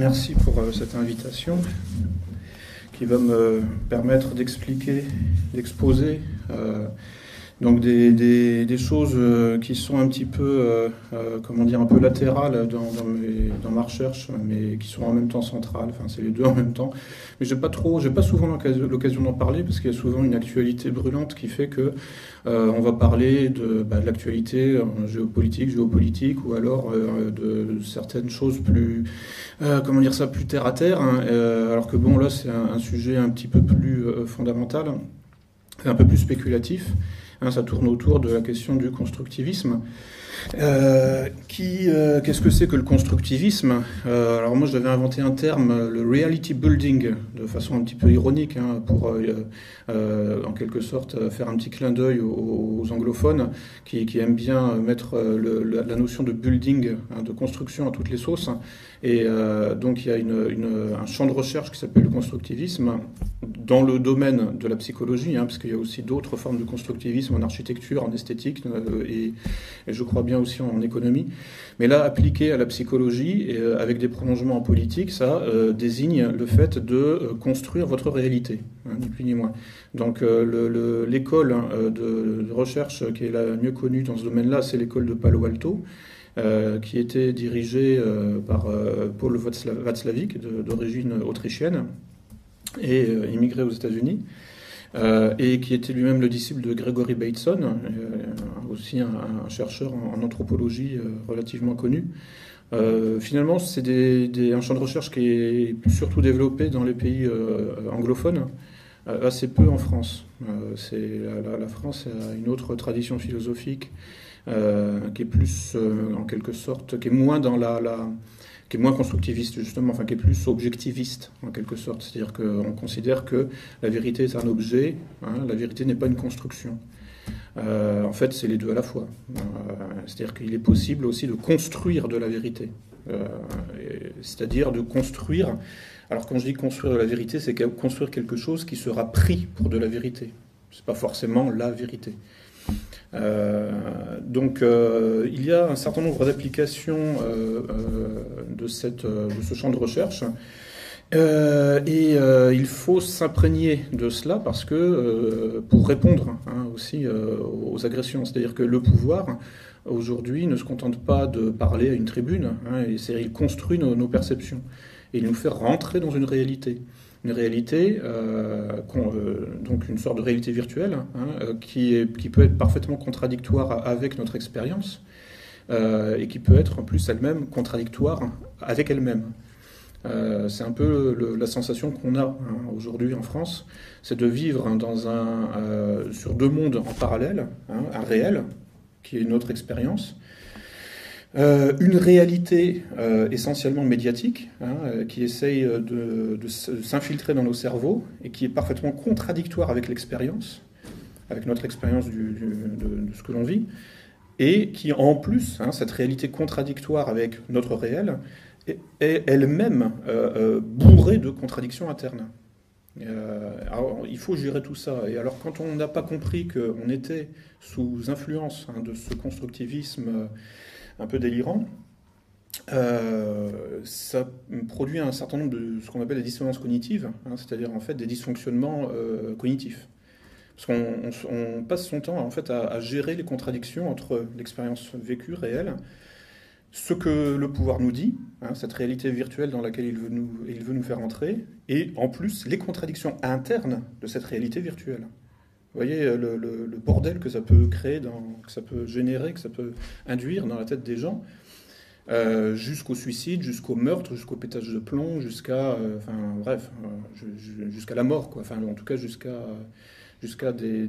merci pour euh, cette invitation qui va me permettre d'expliquer, d'exposer euh, donc des, des, choses euh, qui sont un petit peu, euh, euh, comment dire, un peu latérales dans, dans, mes, ma recherche, mais qui sont en même temps centrales. Enfin, c'est les deux en même temps. Mais j'ai pas trop, j'ai pas souvent l'occasion d'en parler parce qu'il y a souvent une actualité brûlante qui fait que on va parler de, bah, l'actualité géopolitique, géopolitique, ou alors de certaines choses plus, comment dire ça, plus terre à terre. Hein, alors que bon, là, c'est un, sujet un petit peu plus fondamental, un peu plus spéculatif. Hein, ça tourne autour de la question du constructivisme. Euh, euh, qu'est-ce que c'est que le constructivisme? Euh, Alors moi, j'avais inventé un terme, le reality building, de façon un petit peu ironique, hein, pour en quelque sorte faire un petit clin d'œil aux, anglophones qui, aiment bien mettre la, notion de building, hein, de construction à toutes les sauces. Et donc il y a un champ de recherche qui s'appelle le constructivisme dans le domaine de la psychologie, hein, parce qu'il y a aussi d'autres formes de constructivisme en architecture, en esthétique, et je crois bien aussi en économie. Mais là, appliqué à la psychologie et euh, avec des prolongements en politique, ça euh, désigne le fait de euh, construire votre réalité, hein, ni plus ni moins. Donc l'école le, hein, de, recherche qui est la mieux connue dans ce domaine-là, c'est l'école de Palo Alto. Qui était dirigée par Paul Václavic, d'origine autrichienne, et immigré aux États-Unis. Euh, et qui était lui-même le disciple de Gregory Bateson, euh, aussi un, chercheur en, anthropologie euh, relativement connu. finalement, c'est un champ de recherche qui est surtout développé dans les pays anglophones, assez peu en France. La, la, France a une autre tradition philosophique qui est plus, en quelque sorte, qui est moins dans la qui est moins constructiviste justement, enfin qui est plus objectiviste en quelque sorte. C'est-à-dire qu'on considère que la vérité est un objet, hein, la vérité n'est pas une construction. Euh, en fait, c'est les deux à la fois. Euh, c'est-à-dire qu'il est possible aussi de construire de la vérité. Euh, c'est-à-dire de construire. Alors quand je dis construire de la vérité, c'est construire quelque chose qui sera pris pour de la vérité. C'est pas forcément la vérité. Euh, donc euh, il y a un certain nombre d'applications euh, de, cette, de ce champ de recherche. Euh, et euh, il faut s'imprégner de cela parce que euh, pour répondre hein, aussi aux agressions, c'est-à-dire que le pouvoir aujourd'hui ne se contente pas de parler à une tribune, hein, il construit nos, nos, perceptions et il nous fait rentrer dans une réalité une réalité, euh, euh, donc une sorte de réalité virtuelle, hein, euh, qui, peut être parfaitement contradictoire avec notre expérience, et qui peut être en plus elle-même contradictoire avec elle-même. C'est un peu la sensation qu'on a hein, aujourd'hui en France, c'est de vivre dans un, sur deux mondes en parallèle, hein, un réel, qui est notre expérience, euh, une réalité euh, essentiellement médiatique hein, euh, qui essaye de, s'infiltrer dans nos cerveaux et qui est parfaitement contradictoire avec l'expérience, avec notre expérience de, ce que l'on vit, et qui en plus, hein, cette réalité contradictoire avec notre réel, est, elle-même bourrée de contradictions internes. Alors, il faut gérer tout ça. Et alors, quand on n'a pas compris qu'on était sous influence hein, de ce constructivisme un peu délirant, euh, ça produit un certain nombre de ce qu'on appelle des dissonances cognitives, hein, c'est-à-dire en fait des dysfonctionnements euh, cognitifs. Parce qu'on on, on passe son temps en fait à, à gérer les contradictions entre l'expérience vécue réelle, ce que le pouvoir nous dit, hein, cette réalité virtuelle dans laquelle il veut, nous, il veut nous faire entrer, et en plus les contradictions internes de cette réalité virtuelle. Vous voyez le, le, bordel que ça peut créer, que ça peut générer, que ça peut induire dans la tête des gens, euh, jusqu'au suicide, jusqu'au meurtre, jusqu'au pétage de plomb, jusqu'à, euh, enfin bref, euh, jusqu'à la mort. Enfin, en tout cas jusqu'à jusqu'à des,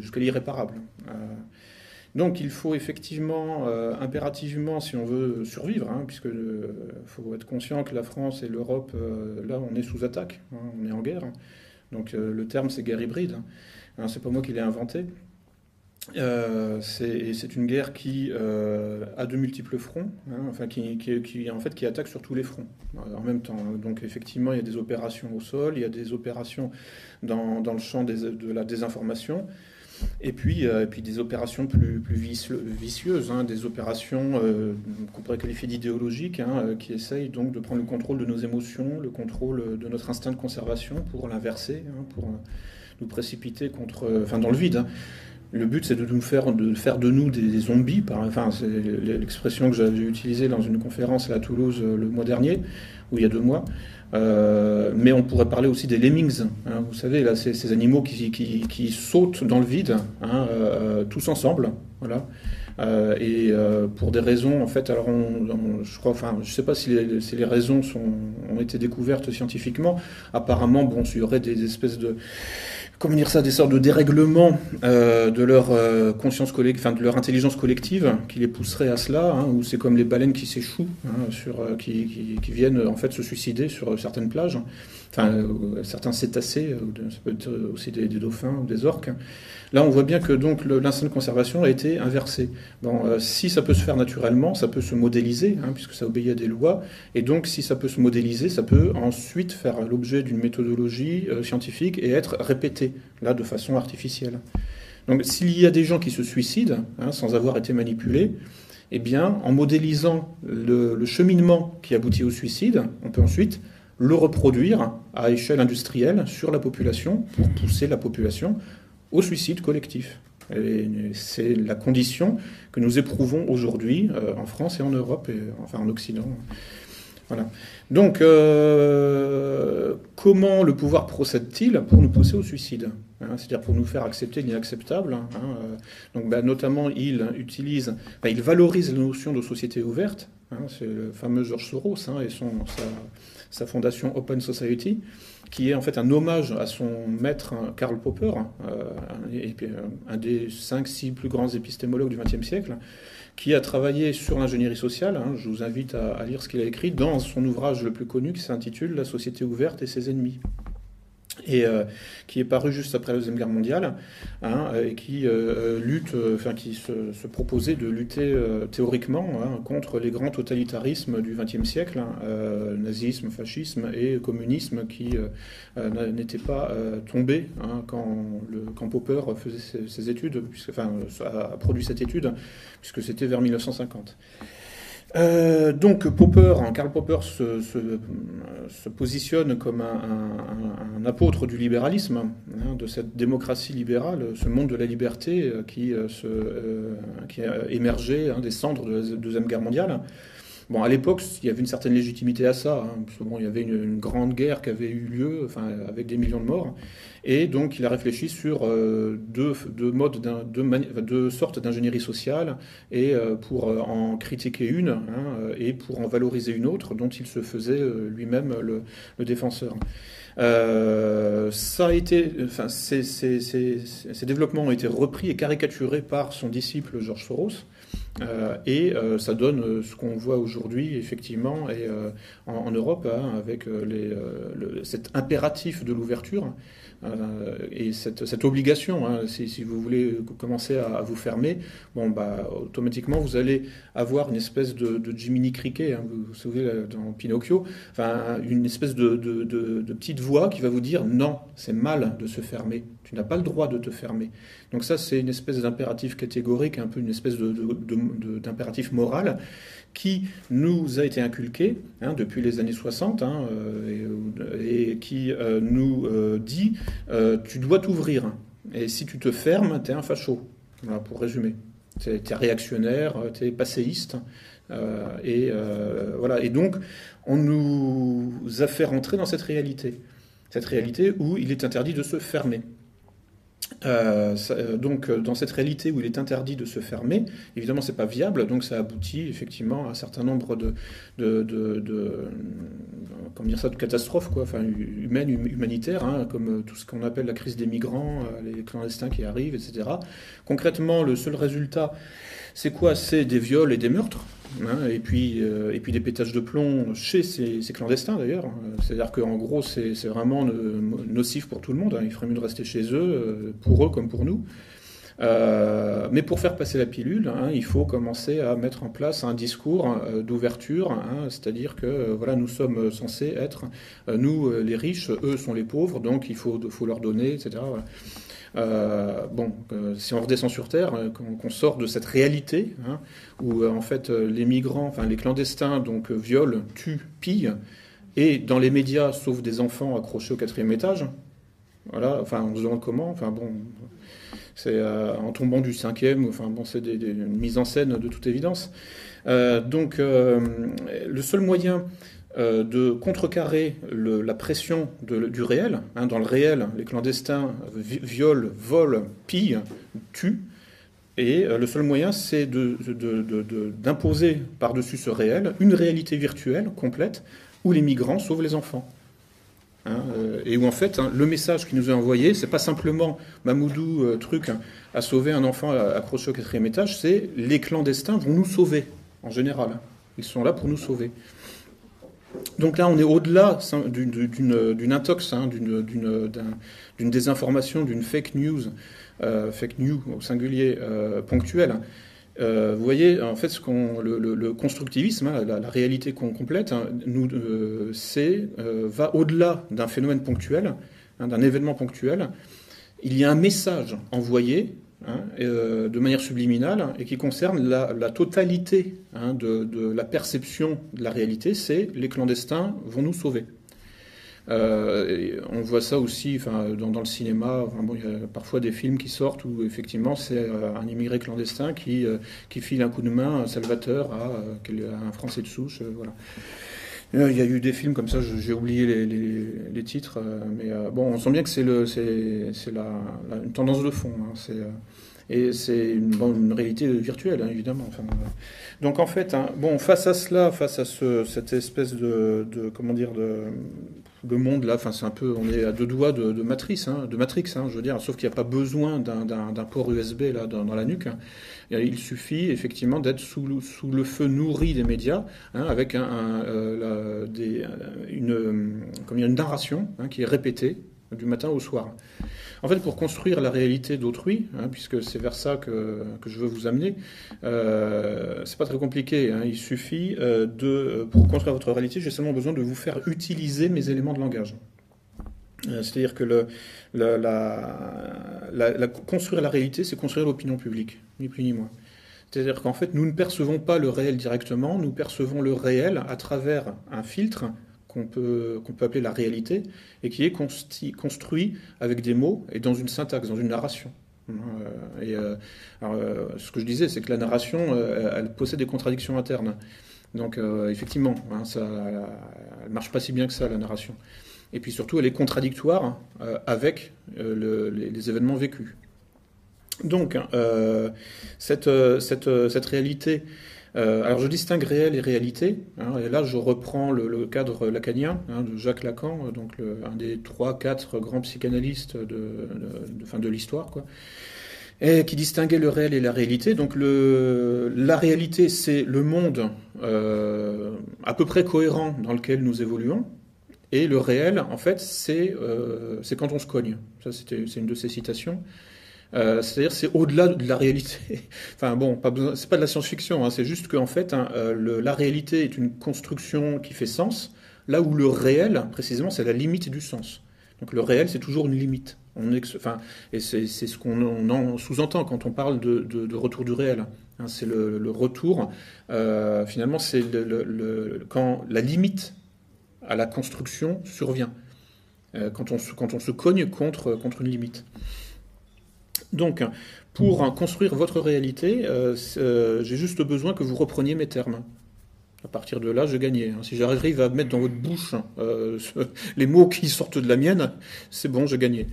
jusqu'à l'irréparable. Euh, donc il faut effectivement, euh, impérativement, si on veut survivre, hein, puisque faut être conscient que la France et l'Europe, là, on est sous attaque, hein, on est en guerre. Donc le terme c'est guerre hybride. Hein, c'est pas moi qui l'ai inventé. Euh, c'est une guerre qui euh, a de multiples fronts, hein, enfin qui, en fait qui attaque sur tous les fronts euh, en même temps. Donc effectivement, il y a des opérations au sol, il y a des opérations dans, le champ de la désinformation, Et puis, des opérations plus, vicieuses, hein, des opérations qu'on pourrait qualifier d'idéologiques, hein, qui essayent donc de prendre le contrôle de nos émotions, le contrôle de notre instinct de conservation pour l'inverser, hein, pour nous précipiter contre, enfin, dans le vide. Le but, c'est de nous faire de faire de nous des, zombies. Enfin, c'est l'expression que j'avais utilisée dans une conférence à Toulouse le mois dernier, ou il y a deux mois. Euh, mais on pourrait parler aussi des lemmings. Hein. vous savez, là, ces, animaux qui, qui, sautent dans le vide, hein, euh, tous ensemble. Voilà. Euh, et pour des raisons, en fait, alors je crois, enfin, je sais pas si les, si les raisons ont été découvertes scientifiquement. Apparemment, bon, il y aurait des espèces de comment dire ça, des sortes de dérèglements euh, de leur euh, conscience collective, enfin de leur intelligence collective qui les pousserait à cela, hein, ou c'est comme les baleines qui s'échouent, hein, sur, euh, qui, qui, viennent en fait se suicider sur certaines plages, enfin certains cétacés, ça peut être aussi des, dauphins ou des orques. Là, on voit bien que donc l'instinct de conservation a été inversé. Bon, euh, si ça peut se faire naturellement, ça peut se modéliser, hein, puisque ça obéit à des lois. Et donc, si ça peut se modéliser, ça peut ensuite faire l'objet d'une méthodologie euh, scientifique et être répété, là, de façon artificielle. Donc, s'il y a des gens qui se suicident hein, sans avoir été manipulés, eh bien, en modélisant le, cheminement qui aboutit au suicide, on peut ensuite le reproduire à échelle industrielle sur la population pour pousser la population au suicide collectif. C'est la condition que nous éprouvons aujourd'hui euh, en France et en Europe, et enfin en Occident. Voilà. Donc, euh, comment le pouvoir procède-t-il pour nous pousser au suicide hein, C'est-à-dire pour nous faire accepter l'inacceptable. Hein, euh, donc, bah, notamment, il utilise, bah, il valorise la notion de société ouverte. Hein, c'est le fameux George Soros et son, sa, sa, fondation Open Society qui est en fait un hommage à son maître Karl Popper, euh, un des 5-6 plus grands épistémologues du XXe siècle, qui a travaillé sur l'ingénierie sociale. Hein. je vous invite à, lire ce qu'il a écrit dans son ouvrage le plus connu qui s'intitule La société ouverte et ses ennemis et euh, qui est paru juste après la deuxième guerre mondiale, hein, et qui euh, lutte, euh, enfin qui se, proposait de lutter théoriquement hein, contre les grands totalitarismes du XXe siècle, hein, nazisme, fascisme et communisme, qui n'étaient pas tombés quand, le, quand Popper faisait ses, études, puisque, enfin a produit cette étude, puisque c'était vers 1950. Euh, donc Popper, hein, Karl Popper se, se, positionne comme un, apôtre du libéralisme, hein, de cette démocratie libérale, ce monde de la liberté euh, qui, euh, se, qui a émergé hein, des cendres de la Deuxième Guerre mondiale. Bon, à l'époque, il y avait une certaine légitimité à ça. Hein, bon, il y avait une, grande guerre qui avait eu lieu, enfin, avec des millions de morts. Et donc, il a réfléchi sur euh, deux, modes, deux, sortes d'ingénierie sociale, et euh, pour euh, en critiquer une, hein, et pour en valoriser une autre, dont il se faisait lui-même le, défenseur. ça a été, enfin, ces, ces, développements ont été repris et caricaturés par son disciple Georges Soros. Euh, et euh, ça donne euh, ce qu'on voit aujourd'hui, effectivement, et, en, Europe, hein, avec les, cet impératif de l'ouverture et cette, obligation. Hein, si, vous voulez commencer à, vous fermer, bon, bah, automatiquement, vous allez avoir une espèce de, de Jiminy Cricket, hein, vous vous souvenez dans Pinocchio, une espèce de, petite voix qui va vous dire non, c'est mal de se fermer, tu n'as pas le droit de te fermer. Donc ça, c'est une espèce d'impératif catégorique, un peu une espèce d'impératif moral qui nous a été inculqué hein, depuis les années 60 hein, euh, et, qui euh, nous euh, dit tu dois t'ouvrir et si tu te fermes, tu es un facho. Voilà, pour résumer. Tu es, réactionnaire, tu es passéiste. et, voilà. et donc, on nous a fait rentrer dans cette réalité. Cette réalité où il est interdit de se fermer. Euh, euh, donc, euh, dans cette réalité où il est interdit de se fermer, évidemment, c'est pas viable. Donc, ça aboutit effectivement à un certain nombre de, de, de, comment dire ça, de catastrophes, quoi, enfin, humaines, hum, humanitaires, hein, comme tout ce qu'on appelle la crise des migrants, les clandestins qui arrivent, etc. Concrètement, le seul résultat, c'est quoi? C'est des viols et des meurtres. Hein, et, puis, euh, et puis des pétages de plomb chez ces, clandestins d'ailleurs. C'est-à-dire qu'en gros, c'est vraiment nocif pour tout le monde. Hein. Il ferait mieux de rester chez eux, euh, pour eux comme pour nous. Euh, mais pour faire passer la pilule, hein, il faut commencer à mettre en place un discours d'ouverture, hein, c'est-à-dire que voilà, nous sommes censés être, nous les riches, eux sont les pauvres, donc il faut, faut leur donner, etc. bon, si on redescend sur Terre, qu'on sort de cette réalité, hein, où en fait les migrants, enfin les clandestins, donc violent, tuent, pillent, et dans les médias, sauf des enfants accrochés au quatrième étage, voilà, enfin on se demande comment, enfin bon, c'est euh, en tombant du cinquième, enfin bon, c'est des, une mise en scène de toute évidence. Euh, donc euh, le seul moyen de contrecarrer la pression du réel, hein, dans le réel, les clandestins violent, volent, pillent, tuent, et le seul moyen, c'est d'imposer par-dessus ce réel une réalité virtuelle complète où les migrants sauvent les enfants. Hein, euh, et où en fait, hein, le message qui nous est envoyé, c'est pas simplement Mamoudou euh, truc a sauvé un enfant accroché au quatrième étage, c'est les clandestins vont nous sauver en général. Ils sont là pour nous sauver. Donc là, on est au-delà d'une intox, d'une désinformation, d'une fake news, euh, fake news au singulier ponctuel. Euh, vous voyez, en fait, ce qu'on, le, constructivisme, hein, la, réalité complète, hein, nous, euh, euh, va au-delà d'un phénomène ponctuel, hein, d'un événement ponctuel. Il y a un message envoyé de manière subliminale et qui concerne la, totalité de, de, la perception de la réalité. C'est les clandestins vont nous sauver. Euh, on voit ça aussi dans, le cinéma. il y a parfois des films qui sortent où effectivement c'est euh, un immigré clandestin qui, euh, qui file un coup de main salvateur à, un Français de souche. voilà. Il y a eu des films comme ça, j'ai oublié les, titres, mais bon, on sent bien que c'est la, une tendance de fond. Hein, c'est et c'est une, réalité virtuelle, hein, évidemment. donc en fait, hein, bon, face à cela, face à cette espèce de, comment dire, de, le monde là, enfin c'est un peu, on est à deux doigts de, hein, de Matrix, hein, je veux dire, sauf qu'il n'y a pas besoin d'un port USB dans, la nuque. Hein. Il suffit effectivement d'être sous, le feu nourri des médias, avec une narration qui est répétée du matin au soir. En fait, pour construire la réalité d'autrui, hein, puisque c'est vers ça que, je veux vous amener, euh, c'est pas très compliqué. Hein. il suffit euh, de, pour construire votre réalité, j'ai seulement besoin de vous faire utiliser mes éléments de langage. Euh, c'est-à-dire que la, construire la réalité, c'est construire l'opinion publique, ni plus ni moins. C'est-à-dire qu'en fait, nous ne percevons pas le réel directement, nous percevons le réel à travers un filtre qu'on peut, qu'on peut appeler la réalité, et qui est construit avec des mots et dans une syntaxe, dans une narration. Euh, et euh, euh, ce que je disais, c'est que la narration, elle possède des contradictions internes. Donc effectivement, hein, ça, marche pas si bien que ça, la narration. Et puis surtout, elle est contradictoire avec les, événements vécus. Donc, cette, cette, cette réalité euh, alors je distingue réel et réalité. Hein, et là, je reprends le, cadre lacanien hein, de Jacques Lacan, donc un des trois, quatre grands psychanalystes de, fin, de l'histoire, qui distinguait le réel et la réalité. Donc la réalité, c'est le monde euh, à peu près cohérent dans lequel nous évoluons. Et le réel, en fait, c'est euh, quand on se cogne. Ça, c'est une de ces citations. Euh, c'est-à-dire c'est au-delà de la réalité. enfin bon, pas besoin, c'est pas de la science-fiction, hein, c'est juste qu'en fait, hein, euh, la réalité est une construction qui fait sens, là où le réel, précisément, c'est la limite du sens. Donc le réel, c'est toujours une limite. On enfin, et c'est, ce qu'on sous-entend quand on parle de, retour du réel. Hein, c'est le, retour. Euh, finalement, c'est quand la limite à la construction survient. quand, on, se cogne contre une limite. Donc, pour construire votre réalité, euh, euh, j'ai juste besoin que vous repreniez mes termes. À partir de là, je gagnais. Hein. Si j'arrive à mettre dans votre bouche euh, les mots qui sortent de la mienne, c'est bon, je gagnais.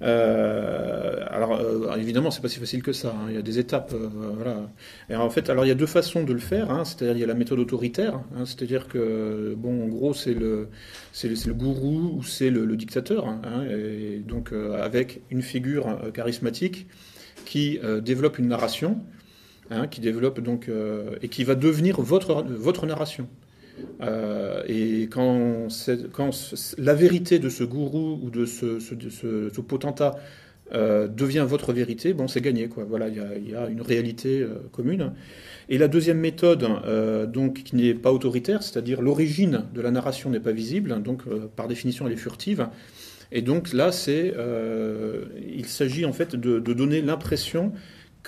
alors, évidemment, c'est pas si facile que ça. Hein. Il y a des étapes. Et en fait, alors il y a deux façons de le faire. Hein. C'est-à-dire, il y a la méthode autoritaire. C'est-à-dire que, bon, en gros, c'est le, gourou ou c'est le, dictateur. donc, avec une figure charismatique qui euh, développe une narration, hein, qui développe donc euh, et qui va devenir votre votre narration. Euh, et quand, quand, la vérité de ce gourou ou de ce, potentat devient votre vérité, bon, c'est gagné. Voilà, il y, a, une réalité commune. Et la deuxième méthode, donc, qui n'est pas autoritaire, c'est-à-dire l'origine de la narration n'est pas visible, donc par définition elle est furtive. Et donc là, c'est, il s'agit en fait de donner l'impression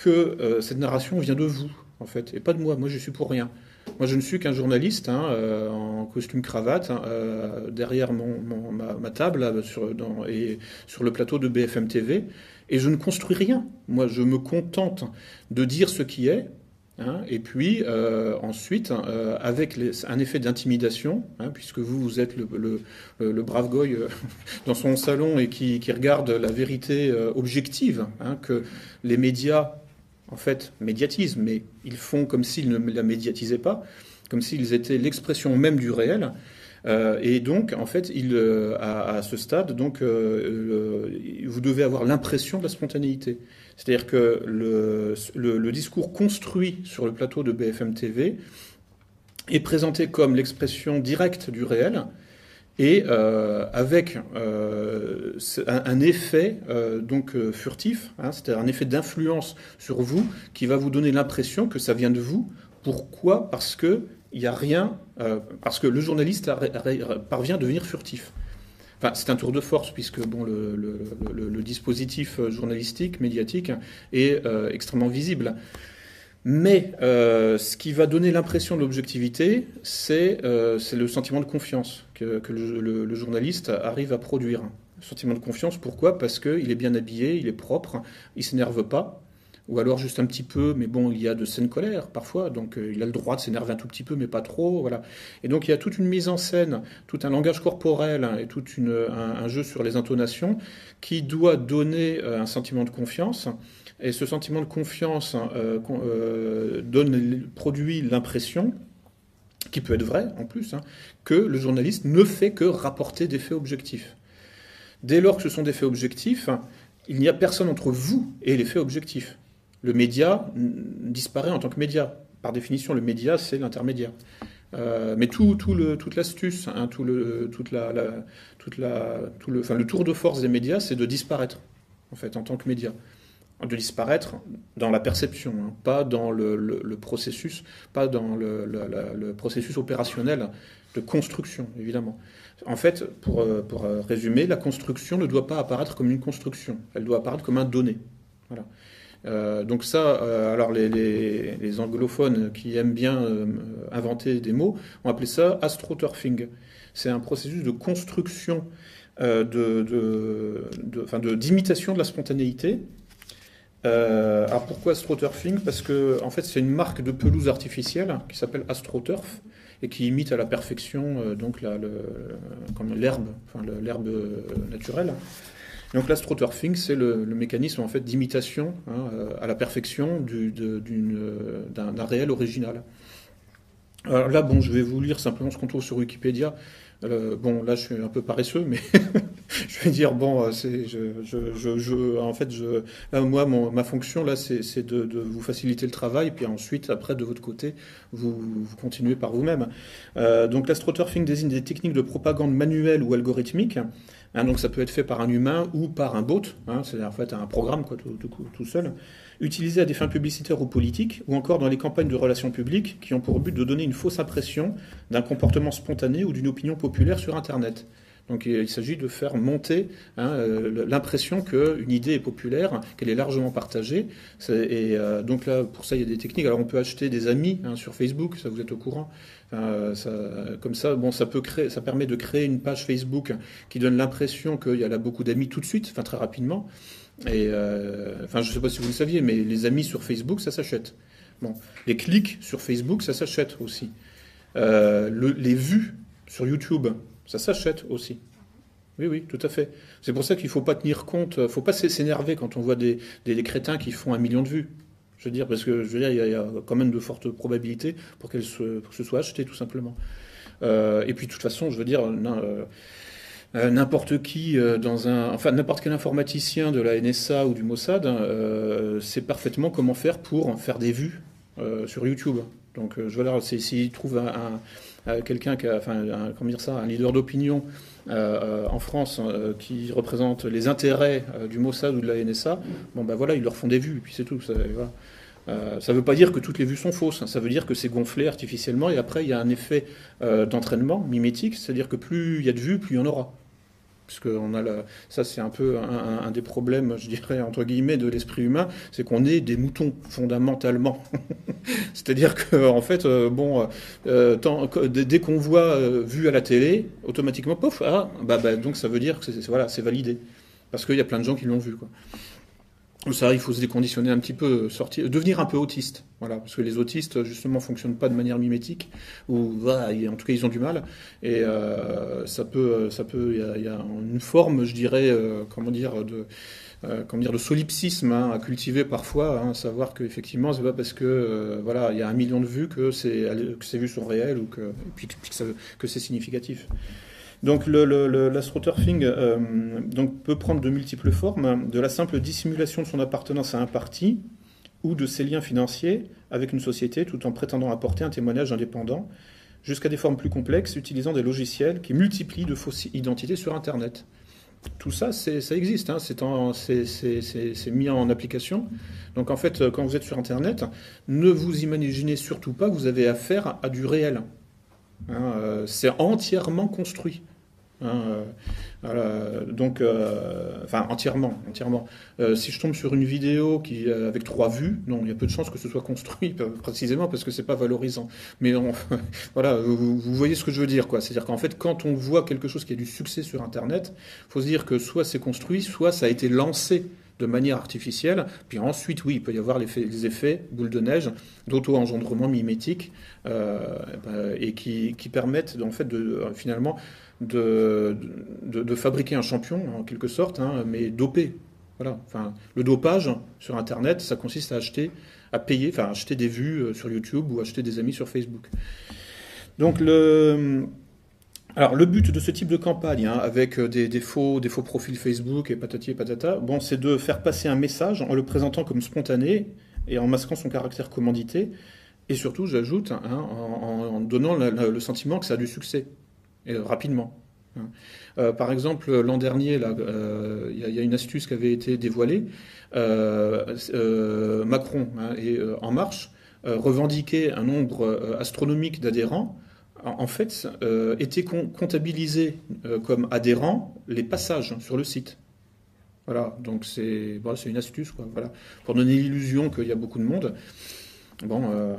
que cette narration vient de vous, en fait, et pas de moi. Moi, je suis pour rien. Moi, je ne suis qu'un journaliste hein, euh, en costume cravate hein, euh, derrière mon, ma, table sur, dans, et sur le plateau de BFM TV, et je ne construis rien. Moi, je me contente de dire ce qui est. Hein, et puis euh, ensuite, avec un effet d'intimidation, puisque vous, vous êtes le, le, brave goy dans son salon et qui, qui regarde la vérité objective que les médias en fait, médiatisent, mais ils font comme s'ils ne la médiatisaient pas, comme s'ils étaient l'expression même du réel. Euh, et donc, en fait, euh, à, ce stade, donc, euh, vous devez avoir l'impression de la spontanéité. C'est-à-dire que le, discours construit sur le plateau de BFM TV est présenté comme l'expression directe du réel, et euh, avec euh, un, effet euh, donc furtif, hein, c'est-à-dire un effet d'influence sur vous qui va vous donner l'impression que ça vient de vous. Pourquoi? Parce que il y a rien, parce que le journaliste parvient à devenir furtif. Enfin, c'est un tour de force puisque bon, le, le, le dispositif journalistique, médiatique est extrêmement visible. Mais euh, ce qui va donner l'impression de l'objectivité, c'est euh, le sentiment de confiance que, le, journaliste arrive à produire. sentiment de confiance, pourquoi? Parce qu'il est bien habillé, il est propre, il s'énerve pas, ou alors juste un petit peu, mais bon, il y a de scènes colère parfois, donc euh, il a le droit de s'énerver un tout petit peu, mais pas trop, voilà. Et donc il y a toute une mise en scène, tout un langage corporel hein, et tout un, jeu sur les intonations qui doit donner un sentiment de confiance et ce sentiment de confiance hein, euh, euh, produit l'impression, qui peut être vrai en plus, hein, que le journaliste ne fait que rapporter des faits objectifs. Dès lors que ce sont des faits objectifs, il n'y a personne entre vous et les faits objectifs. Le média disparaît en tant que média. Par définition, le média, c'est l'intermédiaire. Euh, mais tout, tout toute l'astuce, hein, tout, le, toute la, toute la, tout le, le tour de force des médias, c'est de disparaître, en fait, en tant que média de disparaître dans la perception, hein, pas dans le, processus, pas dans le, processus opérationnel de construction, évidemment. En fait, pour, euh, pour, euh, résumer, la construction ne doit pas apparaître comme une construction, elle doit apparaître comme un donné. Voilà. Euh, donc ça, alors les, anglophones qui aiment bien inventer des mots ont appelé ça astroturfing. C'est un processus de construction, de, de, d'imitation de la spontanéité euh, alors pourquoi AstroTurfing? Parce que en fait c'est une marque de pelouse artificielle qui s'appelle AstroTurf et qui imite à la perfection euh, donc comme l'herbe, l'herbe naturelle. Donc l'astroturfing, c'est le, mécanisme en fait d'imitation hein, euh, à la perfection d'un réel original. Alors là, bon, je vais vous lire simplement ce qu'on trouve sur Wikipédia. Euh, bon, là, je suis un peu paresseux, mais je vais dire bon, euh, c'est, je, en fait, je, moi, ma fonction là, c'est, de, vous faciliter le travail, puis ensuite, après, de votre côté, vous, vous continuez par vous-même. Euh, donc, l'astroturfing désigne des techniques de propagande manuelle ou algorithmique. Hein, donc, ça peut être fait par un humain ou par un bot. Hein, c'est en fait un programme, quoi, tout seul utilisé à des fins publicitaires ou politiques, ou encore dans les campagnes de relations publiques qui ont pour but de donner une fausse impression d'un comportement spontané ou d'une opinion populaire sur Internet. Donc il s'agit de faire monter hein, euh, l'impression qu'une idée est populaire, qu'elle est largement partagée. Et euh, donc là, pour ça, il y a des techniques. Alors on peut acheter des amis hein, sur Facebook, ça vous êtes au courant. comme ça, bon, ça peut créer, ça permet de créer une page Facebook qui donne l'impression qu'il y a là beaucoup d'amis tout de suite, enfin très rapidement. Et euh, enfin, je ne sais pas si vous le saviez, mais les amis sur Facebook, ça s'achète. Bon, les clics sur Facebook, ça s'achète aussi. Euh, les vues sur YouTube, ça s'achète aussi. Oui, oui, tout à fait. C'est pour ça qu'il ne faut pas tenir compte, il ne faut pas s'énerver quand on voit des, des, crétins qui font un million de vues. Je veux dire, parce que je veux dire, il y, a, quand même de fortes probabilités pour, qu'elle se, pour que ce soit acheté, tout simplement. Euh, et puis, de toute façon, je veux dire, euh, n'importe qui euh, dans un, enfin n'importe quel informaticien de la NSA ou du Mossad euh, sait parfaitement comment faire pour faire des vues sur YouTube. Donc, je veux dire, s'il trouve un, quelqu'un qui a, enfin, comment dire ça, un leader d'opinion en France qui représente les intérêts du Mossad ou de la NSA, bon ben voilà, ils leur font des vues, et puis c'est tout. Ça, ça ne veut pas dire que toutes les vues sont fausses, hein. ça veut dire que c'est gonflé artificiellement, et après il y a un effet d'entraînement mimétique, c'est-à-dire que plus il y a de vues, plus il y en aura puisque on a ça c'est un peu un, des problèmes, je dirais entre guillemets, de l'esprit humain, c'est qu'on est des moutons fondamentalement. C'est-à-dire que en fait, euh, bon, euh, dès qu'on voit euh, vu à la télé, automatiquement, pof, ah, bah, bah, donc ça veut dire que c'est voilà, c'est validé, parce qu'il y a plein de gens qui l'ont vu, quoi. Ça, il faut se déconditionner un petit peu, sortir, devenir un peu autiste, voilà, parce que les autistes justement fonctionnent pas de manière mimétique, ou en tout cas ils ont du mal, et euh, ça peut, ça peut, il y, a une forme, je dirais, euh, comment dire, de, euh, comment dire, de solipsisme hein, à cultiver parfois, hein, savoir qu'effectivement c'est pas parce que voilà, il y a un million de vues que que ces vues sont réelles ou que, puis, que c'est significatif. Donc l'astroturfing euh, donc, peut prendre de multiples formes, de la simple dissimulation de son appartenance à un parti ou de ses liens financiers avec une société tout en prétendant apporter un témoignage indépendant, jusqu'à des formes plus complexes utilisant des logiciels qui multiplient de fausses identités sur Internet. Tout ça, ça existe, hein, c'est mis en application. Donc en fait, quand vous êtes sur Internet, ne vous imaginez surtout pas que vous avez affaire à du réel. Hein, euh, c'est entièrement construit. Hein, euh, donc, euh, enfin entièrement, entièrement. si je tombe sur une vidéo qui avec trois vues, non, il y a peu de chances que ce soit construit précisément parce que c'est pas valorisant. Mais voilà, vous, voyez ce que je veux dire, quoi. C'est-à-dire qu'en fait, quand on voit quelque chose qui a du succès sur Internet, faut se dire que soit c'est construit, soit ça a été lancé de manière artificielle. Puis ensuite, oui, il peut y avoir les effets boule de neige d'auto-engendrement mimétique euh, bah, et qui, permettent en fait de, euh, finalement de, de, fabriquer un champion en quelque sorte, hein, mais dopé. Voilà. Enfin, le dopage sur Internet, ça consiste à acheter, à payer, enfin acheter des vues euh, sur YouTube ou acheter des amis sur Facebook. Donc le alors le but de ce type de campagne, hein, avec euh, des, faux, des faux profils Facebook et patati et patata, bon, c'est de faire passer un message en le présentant comme spontané et en masquant son caractère commandité, et surtout, j'ajoute, hein, en, donnant le sentiment que ça a du succès, et rapidement. Hein. Euh, par exemple, l'an dernier, euh, il y, a une astuce qui avait été dévoilée. Macron et En Marche revendiquaient un nombre astronomique d'adhérents en fait, euh, étaient comptabilisés euh, comme adhérents les passages sur le site. Voilà, donc c'est une astuce, quoi, voilà, pour donner l'illusion qu'il y a beaucoup de monde. Bon, euh,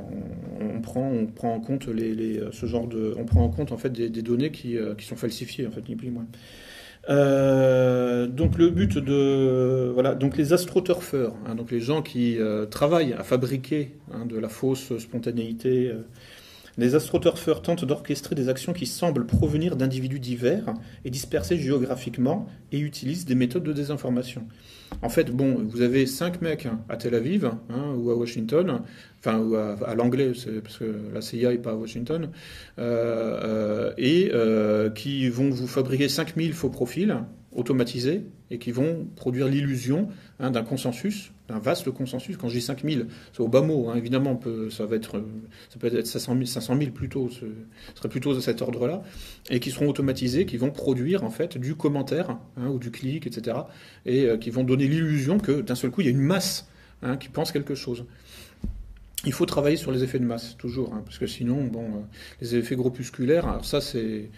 on, prend, on prend en compte les, ce genre de, on prend en compte en fait des, données qui, qui, sont falsifiées, en fait, ni plus ni moins. donc le but de voilà donc les astroturfeurs, hein, donc les gens qui travaillent à fabriquer hein, de la fausse spontanéité les astroturfeurs tentent d'orchestrer des actions qui semblent provenir d'individus divers et dispersés géographiquement et utilisent des méthodes de désinformation. En fait, bon, vous avez cinq mecs à Tel Aviv hein, ou à Washington, enfin ou à, l'anglais, parce que la CIA n'est pas à Washington, euh, euh, et euh, qui vont vous fabriquer 5000 faux profils automatisés et qui vont produire l'illusion hein, d'un consensus, d'un vaste consensus. Quand je dis 5000, c'est au bas mot, hein, évidemment, peut, ça, va être, ça peut être 500 000, 500 000 plutôt, ce serait plutôt de cet ordre-là, et qui seront automatisés, qui vont produire en fait du commentaire hein, ou du clic, etc., et euh, qui vont donner l'illusion que d'un seul coup, il y a une masse qui pense quelque chose. Il faut travailler sur les effets de masse, toujours, parce que sinon, bon, euh, les effets groupusculaires, alors ça, c'est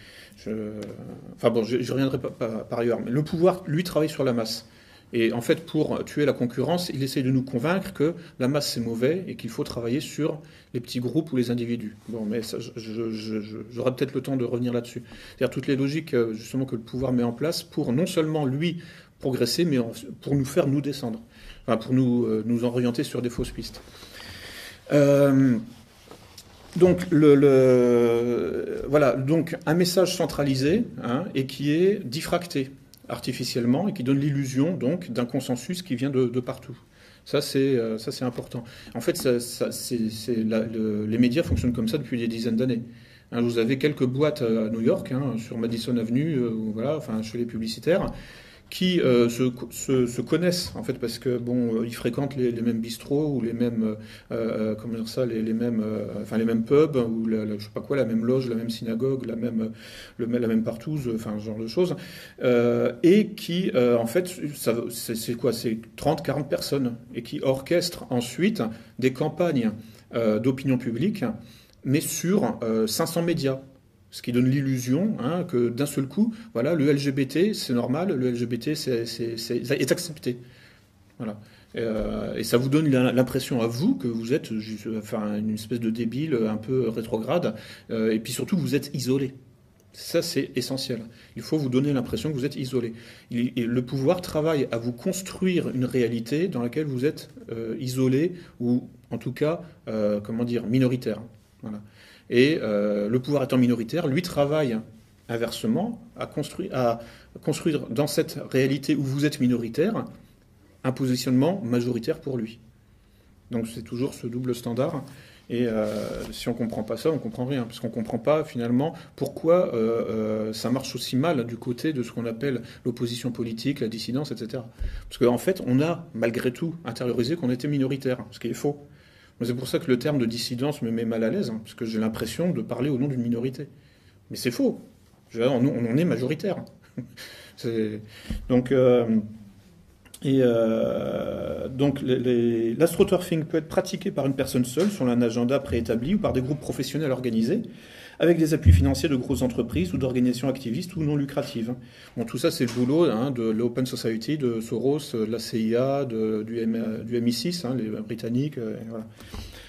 Enfin bon, je, reviendrai pas, par ailleurs. Mais le pouvoir, lui, travaille sur la masse. Et en fait, pour tuer la concurrence, il essaie de nous convaincre que la masse c'est mauvais et qu'il faut travailler sur les petits groupes ou les individus. Bon, mais j'aurai peut-être le temps de revenir là-dessus. C'est-à-dire toutes les logiques euh, justement que le pouvoir met en place pour non seulement lui progresser, mais pour nous faire nous descendre, enfin, pour nous, euh, nous orienter sur des fausses pistes. Euh, donc, voilà, donc un message centralisé hein, et qui est diffracté artificiellement et qui donne l'illusion donc d'un consensus qui vient de, partout. Ça c'est euh, ça c'est important. En fait, les médias fonctionnent comme ça depuis des dizaines d'années. Hein, vous avez quelques boîtes à New York, hein, sur Madison Avenue, euh, voilà, enfin chez les publicitaires, qui euh, se, se, connaissent en fait parce que bon, euh, ils fréquentent les, mêmes bistrots ou les mêmes, euh, comment dire ça, les, mêmes, enfin les mêmes pubs ou la, je sais pas quoi, la même loge, la même synagogue, la même, le, la même partouze, enfin ce genre de choses, et qui en fait, c'est quoi, c'est 30-40 personnes et qui orchestrent ensuite des campagnes d'opinion publique, mais sur 500 médias ce qui donne l'illusion hein, que d'un seul coup, voilà, le LGBT, c'est normal, le LGBT c'est, est, accepté. Voilà. Euh, et ça vous donne l'impression à vous que vous êtes enfin, une espèce de débile un peu rétrograde, euh, et puis surtout vous êtes isolé. Ça, c'est essentiel. Il faut vous donner l'impression que vous êtes isolé. le pouvoir travaille à vous construire une réalité dans laquelle vous êtes euh, isolé ou, en tout cas, comment dire, minoritaire. Voilà. Et euh, le pouvoir étant minoritaire, lui travaille inversement à construire, à construire dans cette réalité où vous êtes minoritaire un positionnement majoritaire pour lui. Donc c'est toujours ce double standard. Et euh, si on ne comprend pas ça, on ne comprend rien, parce qu'on ne comprend pas finalement pourquoi euh, ça marche aussi mal du côté de ce qu'on appelle l'opposition politique, la dissidence, etc. Parce qu'en fait, on a malgré tout intériorisé qu'on était minoritaire, ce qui est faux. C'est pour ça que le terme de dissidence me met mal à l'aise, hein, parce que j'ai l'impression de parler au nom d'une minorité. Mais c'est faux. on, en est majoritaire. donc, euh, euh, donc l'astroturfing peut être pratiqué par une personne seule sur un agenda préétabli ou par des groupes professionnels organisés avec des appuis financiers de grosses entreprises ou d'organisations activistes ou non lucratives. Bon, tout ça, c'est le boulot hein, de l'Open Society, de Soros, de la CIA, du, du, MI6, hein, les Britanniques. Euh,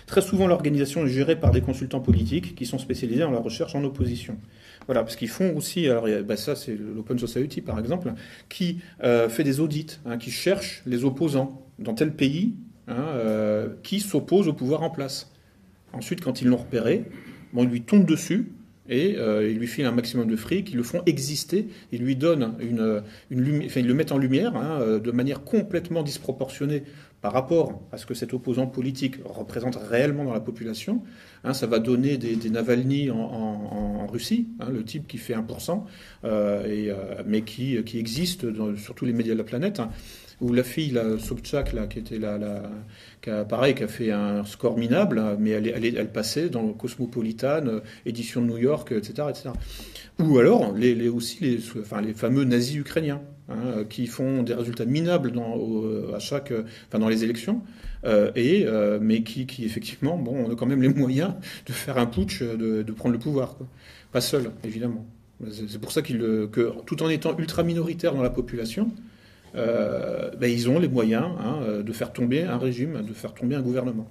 Très souvent, l'organisation est gérée par des consultants politiques qui sont spécialisés dans la recherche en opposition. Voilà, parce qu'ils font aussi, alors bah, ça c'est l'Open Society par exemple, qui euh, fait des audits, hein, qui cherche les opposants dans tel pays euh, qui s'opposent au pouvoir en place. Ensuite, quand ils l'ont repéré, bon, lui tombent dessus et euh, ils lui filent un maximum de fric, ils le font exister, ils lui donnent une, ils le mettent en lumière hein, euh, de manière complètement disproportionnée par rapport à ce que cet opposant politique représente réellement dans la population. Hein, ça va donner des, Navalny en, Russie, hein, le type qui fait 1%, euh, et, mais qui, qui existe dans, sur tous les médias de la planète ou la fille, la Sobchak, qui était la, qui a, pareil, fait un score minable, hein, mais elle, elle, passait dans Cosmopolitan, euh, édition de New York, etc. etc. Ou alors, les, aussi les, fameux nazis ukrainiens, hein, qui font des résultats minables dans, à chaque, dans les élections, euh, et, euh, mais qui, effectivement, bon, on a quand même les moyens de faire un putsch, de, prendre le pouvoir. Pas seul, évidemment. C'est pour ça que, tout en étant ultra minoritaire dans la population, euh, ben, ils ont les moyens hein, euh, de faire tomber un régime, de faire tomber un gouvernement.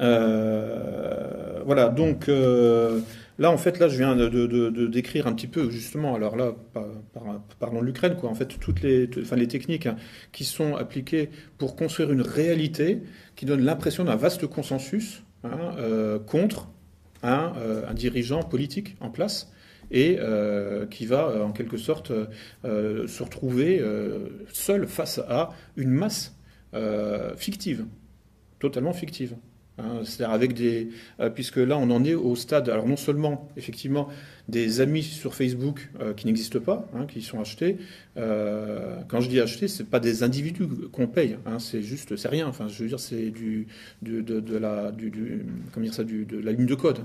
Euh, voilà, donc là, en fait, là, je viens de, décrire un petit peu, justement, alors là, parlons de l'Ukraine, en fait, toutes les, enfin, les techniques hein, qui sont appliquées pour construire une réalité qui donne l'impression d'un vaste consensus hein, contre un, dirigeant politique en place et euh, qui va euh, en quelque sorte euh, se retrouver seul face à une masse fictive, totalement fictive. Hein. C'est-à-dire avec des, puisque là on en est au stade, alors non seulement effectivement des amis sur Facebook qui n'existent pas, hein, qui sont achetés. quand je dis acheter, c'est pas des individus qu'on paye, hein, c'est juste, c'est rien. Enfin, je veux dire, c'est du, de, du, de la ligne de code.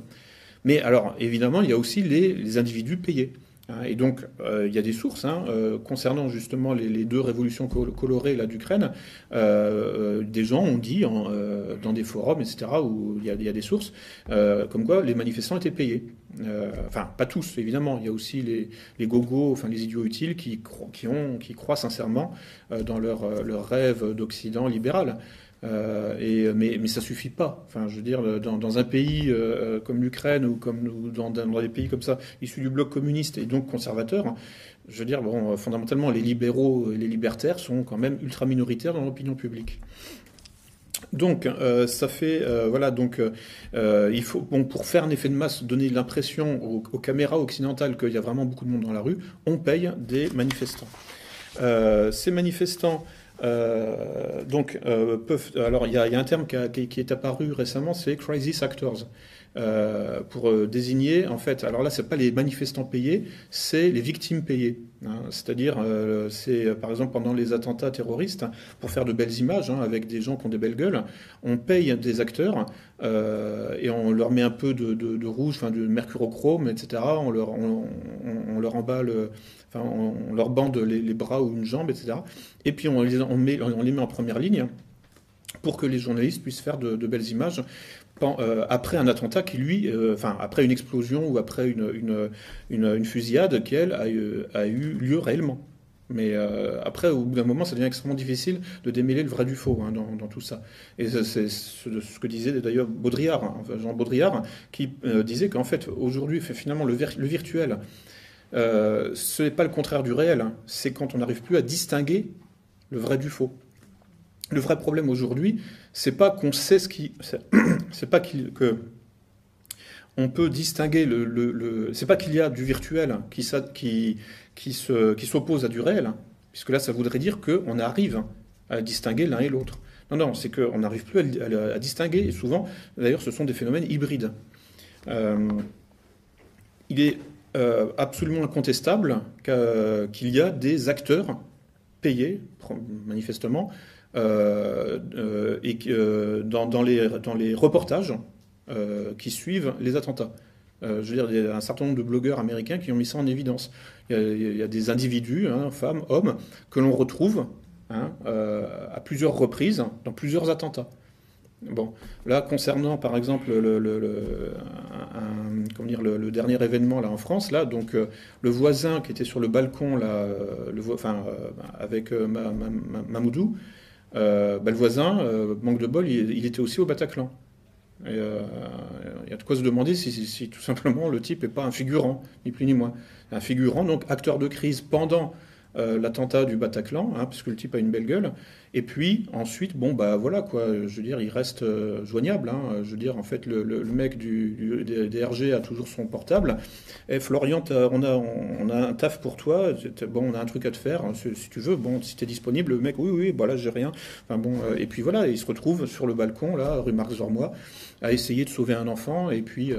Mais alors, évidemment, il y a aussi les, individus payés. Hein. et donc, euh, il y a des sources hein, euh, concernant justement les, deux révolutions colorées là d'Ukraine. Euh, des gens ont dit dans des forums, etc., où il y a, des sources, comme quoi les manifestants étaient payés. enfin, pas tous, évidemment. Il y a aussi les, les gogos, enfin les idiots utiles qui, croient sincèrement dans leur rêve d'Occident libéral. Euh, mais, mais ça suffit pas. Enfin, je veux dire, dans, un pays euh, comme l'Ukraine ou comme dans, des pays comme ça, issus du bloc communiste et donc conservateur, je veux dire, bon, fondamentalement, les libéraux et les libertaires sont quand même ultra minoritaires dans l'opinion publique. Donc, euh, ça fait, voilà, donc, il faut, bon, pour faire un effet de masse, donner l'impression aux, caméras occidentales qu'il y a vraiment beaucoup de monde dans la rue, on paye des manifestants. ces manifestants, euh, donc, euh, alors il y, a un terme qui, est apparu récemment, c'est crisis actors. euh, pour désigner, en fait, alors là, c'est pas les manifestants payés, c'est les victimes payées. Hein. C'est-à-dire, c'est par exemple pendant les attentats terroristes, pour faire de belles images hein, avec des gens qui ont des belles gueules, on paye des acteurs et on leur met un peu de, rouge, de mercurochrome, etc. On, leur emballe, on, leur bande les, bras ou une jambe, etc. Et puis on les, met, en première ligne pour que les journalistes puissent faire de, belles images euh, après un attentat qui, lui, euh, enfin, après une explosion ou après une, fusillade qui, elle, a, eu lieu réellement. Mais euh, après, au bout d'un moment, ça devient extrêmement difficile de démêler le vrai du faux hein, dans, tout ça. Et c'est ce, que disait d'ailleurs Baudrillard, hein, Jean Baudrillard, qui disait qu'en fait, aujourd'hui, finalement, le, le virtuel, ce n'est pas le contraire du réel, hein. c'est quand on n'arrive plus à distinguer le vrai du faux. Le vrai problème aujourd'hui, c'est pas qu'on sait ce qui, c'est pas qu'il, que on peut distinguer le, le, c'est pas qu'il y a du virtuel qui, qui, qui, qui s'oppose à du réel, puisque là, ça voudrait dire qu'on arrive à distinguer l'un et l'autre. Non, non, c'est qu'on n'arrive plus à, distinguer, et souvent, d'ailleurs, ce sont des phénomènes hybrides. Euh, il est euh, absolument incontestable qu'il y a des acteurs payés, manifestement, euh, euh, et dans, les, dans les reportages qui suivent les attentats. je veux dire, il y a un certain nombre de blogueurs américains qui ont mis ça en évidence. Il y a, des individus, hein, femmes, hommes, que l'on retrouve hein, à plusieurs reprises dans plusieurs attentats. Bon, là, concernant par exemple le, le, comment dire, le, dernier événement là en France, là, donc le voisin qui était sur le balcon là, le, enfin, avec Mamoudou, euh, bah, le voisin, euh, manque de bol, il, était aussi au Bataclan. Euh, il y a de quoi se demander si, tout simplement le type n'est pas un figurant, ni plus ni moins. Un figurant, donc acteur de crise pendant euh, l'attentat du Bataclan, hein, puisque le type a une belle gueule. Et puis ensuite, bon bah voilà quoi, je veux dire, il reste euh, joignable. Hein, je veux dire, en fait, le, mec du, DRG a toujours son portable. Et Florian, on a, on a un taf pour toi. Bon, on a un truc à te faire. Hein, si, tu veux, bon, si t'es disponible, le mec, oui, oui, voilà, j'ai rien. Enfin bon, euh, et puis voilà, il se retrouve sur le balcon là, rue Marx Zormois, à essayer de sauver un enfant et puis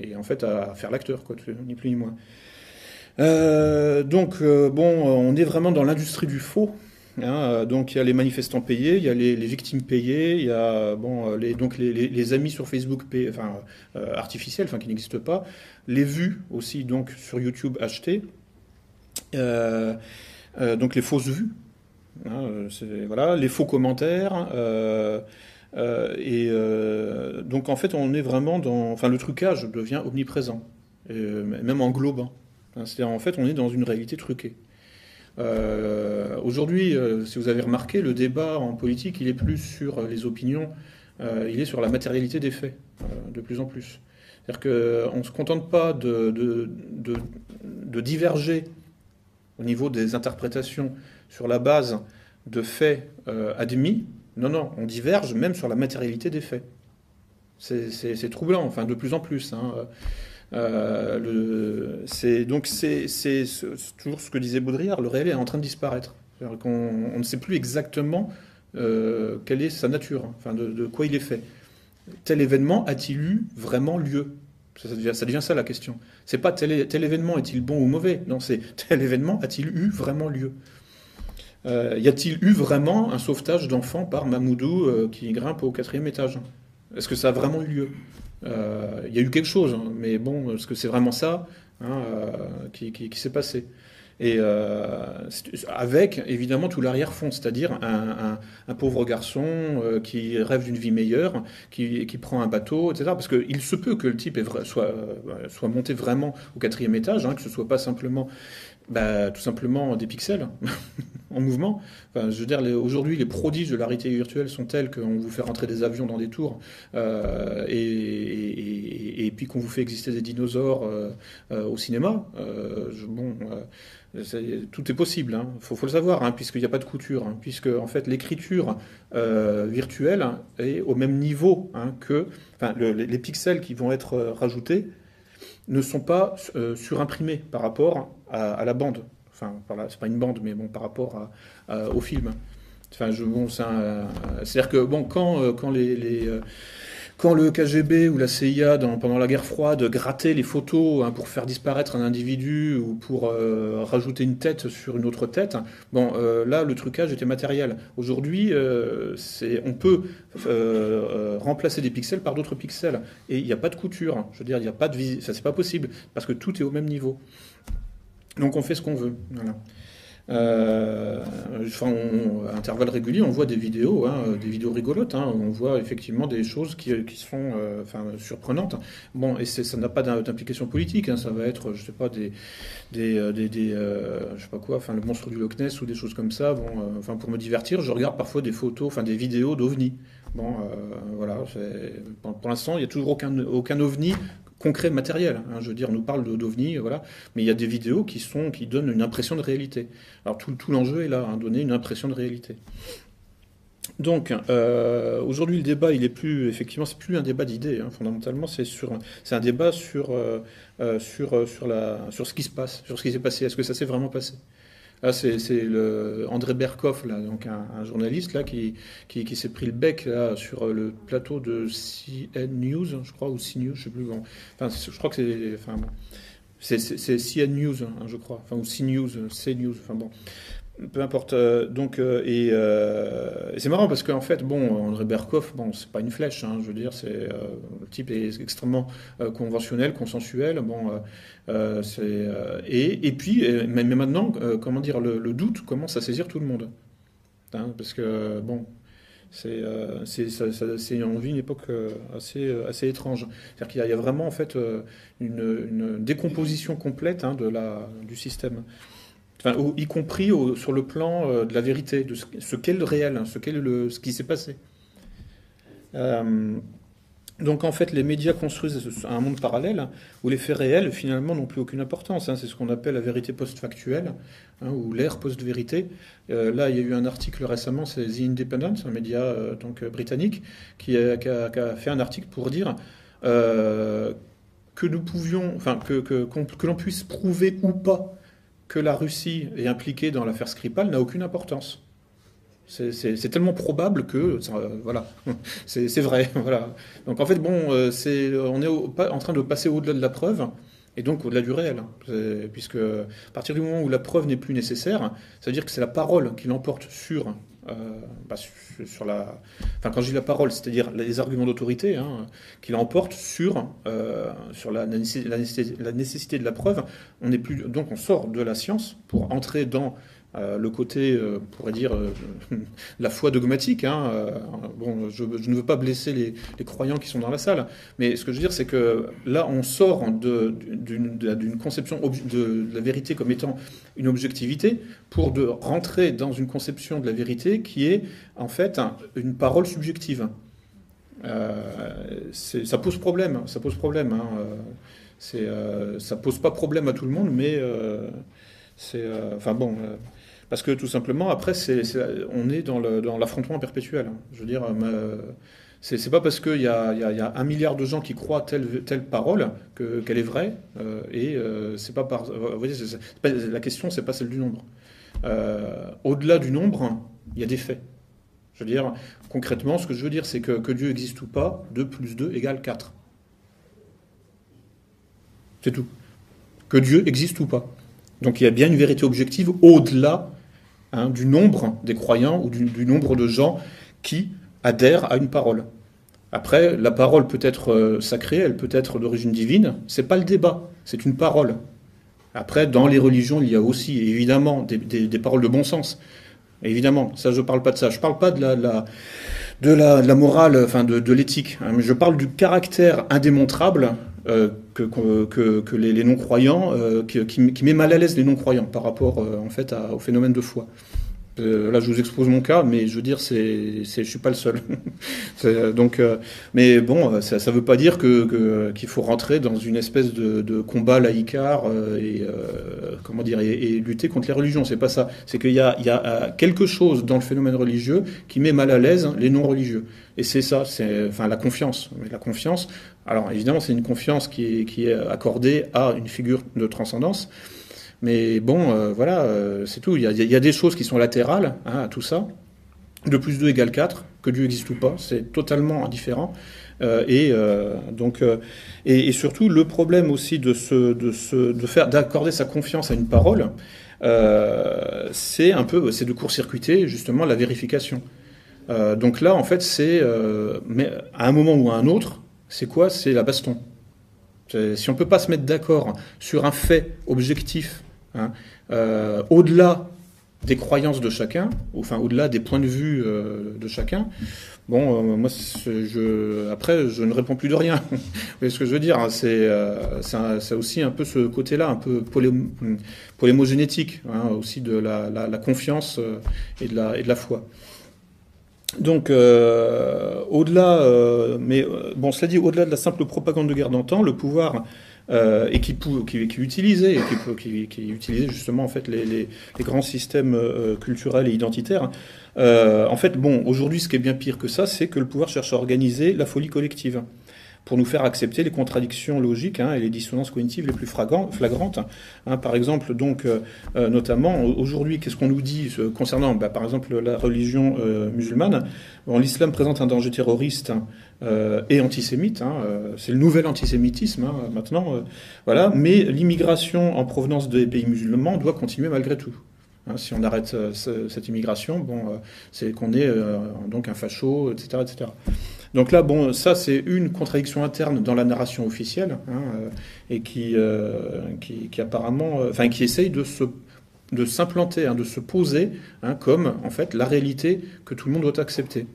et, en fait à faire l'acteur, quoi, ni plus ni moins. Euh, donc, euh, bon, on est vraiment dans l'industrie du faux. Hein, donc il y a les manifestants payés, il y a les, victimes payées, il y a les, donc les, amis sur Facebook euh, artificiels, enfin, qui n'existent pas, les vues aussi donc sur YouTube achetées, donc les fausses vues, hein, voilà, les faux commentaires. et donc en fait on est vraiment dans, enfin le trucage devient omniprésent, même englobant. C'est-à-dire, en fait, on est dans une réalité truquée. Euh, aujourd'hui, euh, si vous avez remarqué, le débat en politique, il est plus sur les opinions, euh, il est sur la matérialité des faits, de plus en plus. C'est-à-dire qu'on ne se contente pas de, de, diverger au niveau des interprétations sur la base de faits admis. Non, non, on diverge même sur la matérialité des faits. C'est troublant, enfin, de plus en plus. Hein. Euh, c'est donc c'est toujours ce que disait Baudrillard. Le réel est en train de disparaître. On, ne sait plus exactement euh, quelle est sa nature, enfin de, quoi il est fait. Tel événement a-t-il eu vraiment lieu? Ça, devient, ça, la question. C'est pas tel, tel événement est-il bon ou mauvais? Non, c'est tel événement a-t-il eu vraiment lieu? Euh, y a-t-il eu vraiment un sauvetage d'enfants par Mamoudou qui grimpe au quatrième étage? Est-ce que ça a vraiment eu lieu? Il y a eu quelque chose, hein, mais bon, est-ce que c'est vraiment ça hein, euh, qui, s'est passé et euh, avec évidemment tout l'arrière-fond, c'est-à-dire un, pauvre garçon qui rêve d'une vie meilleure, qui, prend un bateau, etc. Parce qu'il se peut que le type soit, monté vraiment au quatrième étage, hein, que ce soit pas simplement bah, tout simplement des pixels en mouvement. Je veux aujourd'hui, les prodiges de la réalité virtuelle sont tels qu'on vous fait rentrer des avions dans des tours euh, et, puis qu'on vous fait exister des dinosaures euh, euh, au cinéma. bon, tout est possible, il hein. faut, le savoir, hein, puisqu'il n'y a pas de couture, hein, puisque en fait l'écriture virtuelle est au même niveau que les pixels qui vont être rajoutés ne sont pas surimprimés par rapport à, la bande. Enfin, c'est pas une bande, mais bon, par rapport au film. Enfin, bon, c'est-à-dire que bon, quand, quand les, les quand le KGB ou la CIA, pendant la guerre froide, grattait les photos hein, pour faire disparaître un individu ou pour euh, rajouter une tête sur une autre tête, bon, euh, là, le trucage était matériel. Aujourd'hui, euh, on peut remplacer des pixels par d'autres pixels. Et il n'y a pas de couture. Je veux dire, il n'y a pas de ça, c'est pas possible, parce que tout est au même niveau. Donc on fait ce qu'on veut. Voilà. Euh, enfin, à intervalles réguliers, on voit des vidéos, hein, des vidéos rigolotes. Hein, on voit effectivement des choses qui, qui sont euh, enfin, surprenantes. Bon, et ça n'a pas d'implication politique. Hein, ça va être, je sais pas, des, des, euh, des, je sais pas quoi, enfin, le monstre du Loch Ness ou des choses comme ça. Bon, enfin, pour me divertir, je regarde parfois des photos, enfin, des vidéos d'ovnis. Bon, voilà. Pour, pour l'instant, il n'y a toujours aucun, aucun ovni concret, matériel. Hein, je veux dire, on nous parle d'OVNI, voilà, mais il y a des vidéos qui, sont, qui donnent une impression de réalité. Alors tout, l'enjeu est là, hein, donner une impression de réalité. Donc euh, aujourd'hui le débat il est plus effectivement c'est plus un débat d'idées hein, fondamentalement c'est un débat sur euh, euh, sur ce qui se passe sur ce qui s'est passé est-ce que ça s'est vraiment passé? Là, c'est André Berkoff, donc un, journaliste là, qui, qui, s'est pris le bec là, sur le plateau de CN News, je crois, ou CNews, je sais plus. Bon. Enfin, je crois que c'est. Enfin, c'est CN News, hein, je crois, enfin, ou CNews, CNews, enfin bon peu importe. Euh, donc, euh, euh, et, c'est marrant parce qu'en fait, bon, André Berkoff, bon, c'est pas une flèche, hein, je veux dire, c'est le type est extrêmement conventionnel, consensuel, bon, c'est et, et puis, mais, maintenant, comment dire, le, doute commence à saisir tout le monde, hein, parce que bon. C'est, on vit une époque assez, assez étrange. C'est-à-dire qu'il y, a vraiment en fait une, décomposition complète hein, de la, du système y compris sur le plan euh, de la vérité, de ce, qu'est le réel, hein, ce le, ce qui s'est passé. Euh, donc en fait, les médias construisent un monde parallèle où les faits réels finalement n'ont plus aucune importance. Hein. c'est ce qu'on appelle la vérité post-factuelle hein, ou l'ère post-vérité. Euh, là, il y a eu un article récemment, c'est The Independent, un média donc britannique, qui a, fait un article pour dire que nous pouvions, enfin que, que l'on puisse prouver ou pas que la Russie est impliquée dans l'affaire Skripal n'a aucune importance. C'est tellement probable que voilà, c'est vrai. Voilà. Donc en fait, bon, euh, c'est on est en train de passer au-delà de la preuve et donc au-delà du réel, hein. puisque à partir du moment où la preuve n'est plus nécessaire, ça veut dire que c'est la parole qui l'emporte sur euh, bah, sur la, enfin quand dis la parole, c'est-à-dire les arguments d'autorité, hein, qui l'emportent sur euh, la, nécessité, de la preuve. On est donc on sort de la science pour entrer dans euh, le côté, euh, on pourrait dire, euh, la foi dogmatique. Hein, bon, je, ne veux pas blesser les, croyants qui sont dans la salle, mais ce que je veux dire, c'est que là, on sort d'une conception de la vérité comme étant une objectivité pour de rentrer dans une conception de la vérité qui est en fait une parole subjective. ça pose problème, ça pose problème. Hein, ça pose pas problème à tout le monde, mais c'est, enfin bon, parce que tout simplement, après, on est dans l'affrontement perpétuel. Hein. Je veux dire, euh, c'est pas parce qu'il y, a un milliard de gens qui croient telle, telle parole qu'elle est vraie. Euh, et euh, c'est pas par. Vous voyez, la question, c'est pas celle du nombre. Au-delà du nombre, il y a des faits. Je veux dire, concrètement, ce que je veux dire, c'est que, que Dieu existe ou pas, 2 plus 2 égale 4. C'est tout. Que Dieu existe ou pas. Donc il y a bien une vérité objective au-delà Hein, du nombre des croyants ou du, nombre de gens qui adhèrent à une parole. Après, la parole peut être euh, sacrée, elle peut être d'origine divine, c'est pas le débat, c'est une parole. Après, dans les religions, il y a aussi évidemment des, paroles de bon sens. Évidemment, ça je ne parle pas de ça. Je ne parle pas de la, de morale, enfin de, l'éthique. Hein, je parle du caractère indémontrable euh, que, les, non-croyants, euh, qui, met mal à l'aise les non-croyants par rapport euh, en fait au phénomène de foi. Là, je vous expose mon cas, mais je veux dire, c'est, c'est, je suis pas le seul. donc, mais bon, ça ne veut pas dire que, qu'il faut rentrer dans une espèce de, combat laïcard et comment dire et, lutter contre les religions. C'est pas ça. C'est qu'il y a, il y a quelque chose dans le phénomène religieux qui met mal à l'aise les non-religieux. Et c'est ça, c'est enfin la confiance. La confiance, alors évidemment, c'est une confiance qui qui est, accordée à une figure de transcendance. Mais bon, euh, voilà, euh, c'est tout. Il y, a, des choses qui sont latérales hein, à tout ça. 2 plus 2 égale 4, que Dieu existe ou pas, c'est totalement indifférent. et donc et, surtout le problème aussi de de de faire d'accorder sa confiance à une parole, c'est un peu c'est de court-circuiter justement la vérification. donc là en fait c'est mais à un moment ou à un autre c'est quoi? C'est la baston. Si on ne peut pas se mettre d'accord sur un fait objectif, hein, euh, au-delà des croyances de chacun, enfin au-delà des points de vue euh, de chacun, bon, euh, moi, après, je ne réponds plus de rien. Vous voyez ce que je veux dire hein, C'est aussi un peu ce côté-là, un peu polémogénétique, hein, aussi de la, confiance et de la, foi. Donc, au-delà, mais bon, cela dit, au-delà de la simple propagande de guerre d'antan, le pouvoir et qui, qui, qui, utilisait, qui, utilisait justement en fait les, grands systèmes culturels et identitaires. en fait, bon, aujourd'hui, ce qui est bien pire que ça, c'est que le pouvoir cherche à organiser la folie collective pour nous faire accepter les contradictions logiques hein, et les dissonances cognitives les plus flagrantes. Hein. par exemple, donc, euh, euh, notamment, aujourd'hui, qu'est-ce qu'on nous dit euh, concernant, bah, par exemple, la religion musulmane? L'islam présente un danger terroriste et antisémite. Hein, c'est le nouvel antisémitisme maintenant. voilà. Mais l'immigration en provenance des pays musulmans doit continuer malgré tout. si on arrête cette immigration, bon, c'est qu'on est donc un facho, etc., etc. Donc là, bon, ça c'est une contradiction interne dans la narration officielle hein, euh, et qui, euh, qui, apparemment, euh, enfin, qui essaye de se de s'implanter, hein, de se poser hein, comme en fait la réalité que tout le monde doit accepter.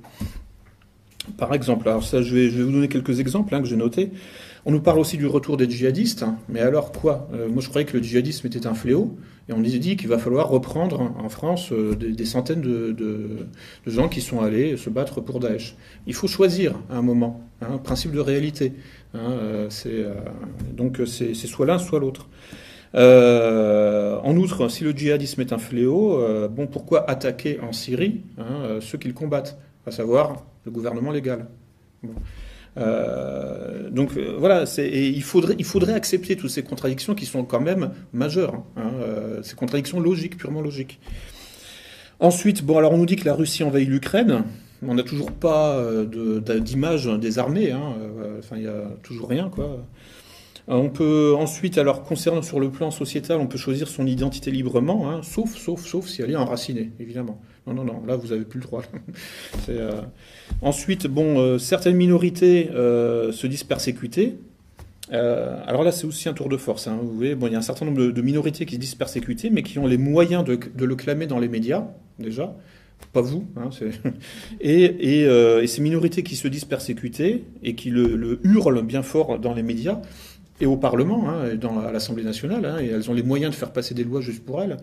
Par exemple, alors ça, je vais, je vais vous donner quelques exemples que j'ai notés. On nous parle aussi du retour des djihadistes, hein. mais alors quoi euh, Moi je croyais que le djihadisme était un fléau, et on nous dit qu'il va falloir reprendre en France euh, des, centaines de, gens qui sont allés se battre pour Daesh. Il faut choisir à un moment, un hein, principe de réalité. Hein, euh, donc c'est soit l'un, soit l'autre. en outre, si le djihadisme est un fléau, bon, pourquoi attaquer en Syrie ceux qui le combattent, à savoir le gouvernement légal? Euh, donc euh, voilà, il, faudrait, accepter toutes ces contradictions qui sont quand même majeures, hein, euh, ces contradictions logiques, purement logiques. Ensuite, bon, alors on nous dit que la Russie envahit l'Ukraine. On n'a toujours pas d'image des armées, hein, enfin il n'y a toujours rien, quoi. On peut ensuite, alors concernant sur le plan sociétal, on peut choisir son identité librement, hein, sauf, sauf, sauf si elle est enracinée, évidemment. Non, non, non, là vous n'avez plus le droit. Euh, ensuite, bon, euh, certaines minorités euh, se disent persécutées. alors là, c'est aussi un tour de force. Hein, vous voyez, bon, il y a un certain nombre de, minorités qui se disent persécutées, mais qui ont les moyens de, le clamer dans les médias, déjà pas vous, hein, et, et, ces minorités qui se disent persécutées et qui le, le, hurlent bien fort dans les médias, et au Parlement, hein, dans, à l'Assemblée nationale, hein, et elles ont les moyens de faire passer des lois juste pour elles.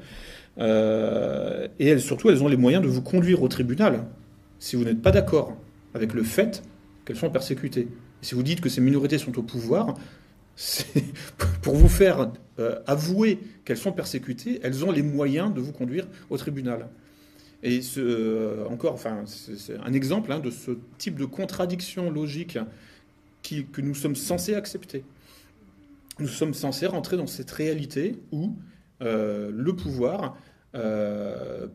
Euh, et elles, surtout, elles ont les moyens de vous conduire au tribunal si vous n'êtes pas d'accord avec le fait qu'elles sont persécutées. si vous dites que ces minorités sont au pouvoir, pour vous faire euh, avouer qu'elles sont persécutées, elles ont les moyens de vous conduire au tribunal. Et euh, encore, enfin, c'est un exemple hein, de ce type de contradiction logique que nous sommes censés accepter nous sommes censés rentrer dans cette réalité où euh, le pouvoir euh,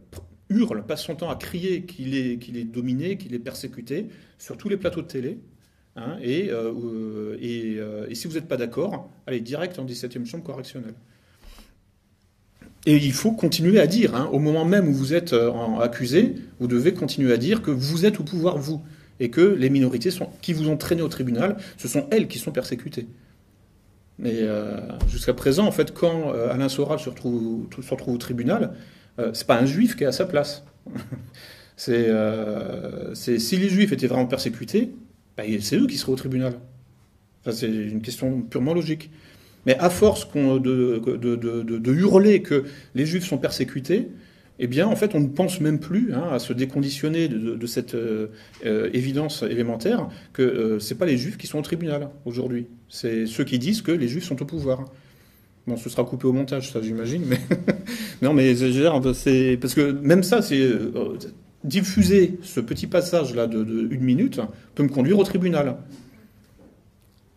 hurle, passe son temps à crier qu'il est, qu'il est dominé, qu'il est persécuté sur tous les plateaux de télé. Hein, euh, et, si vous n'êtes pas d'accord, allez direct en 17e chambre correctionnelle. Et il faut continuer à dire, hein, au moment même où vous êtes accusé, vous devez continuer à dire que vous êtes au pouvoir, vous, et que les minorités sont, qui vous ont traîné au tribunal, ce sont elles qui sont persécutées. Mais euh, jusqu'à présent, en fait, quand euh, Alain Soral se retrouve, au tribunal, euh, c'est pas un juif qui est à sa place. c'est, si les juifs étaient vraiment persécutés, bah, c'est eux qui seraient au tribunal. c'est une question purement logique. Mais à force de, hurler que les juifs sont persécutés, eh bien, en fait, on ne pense même plus hein, à se déconditionner de, cette euh, euh, évidence élémentaire que euh, ce n'est pas les juifs qui sont au tribunal aujourd'hui. C'est ceux qui disent que les juifs sont au pouvoir. Bon, ce sera coupé au montage, ça, j'imagine. Mais non, mais c'est parce que même ça, c'est diffuser ce petit passage là de, de, une minute peut me conduire au tribunal.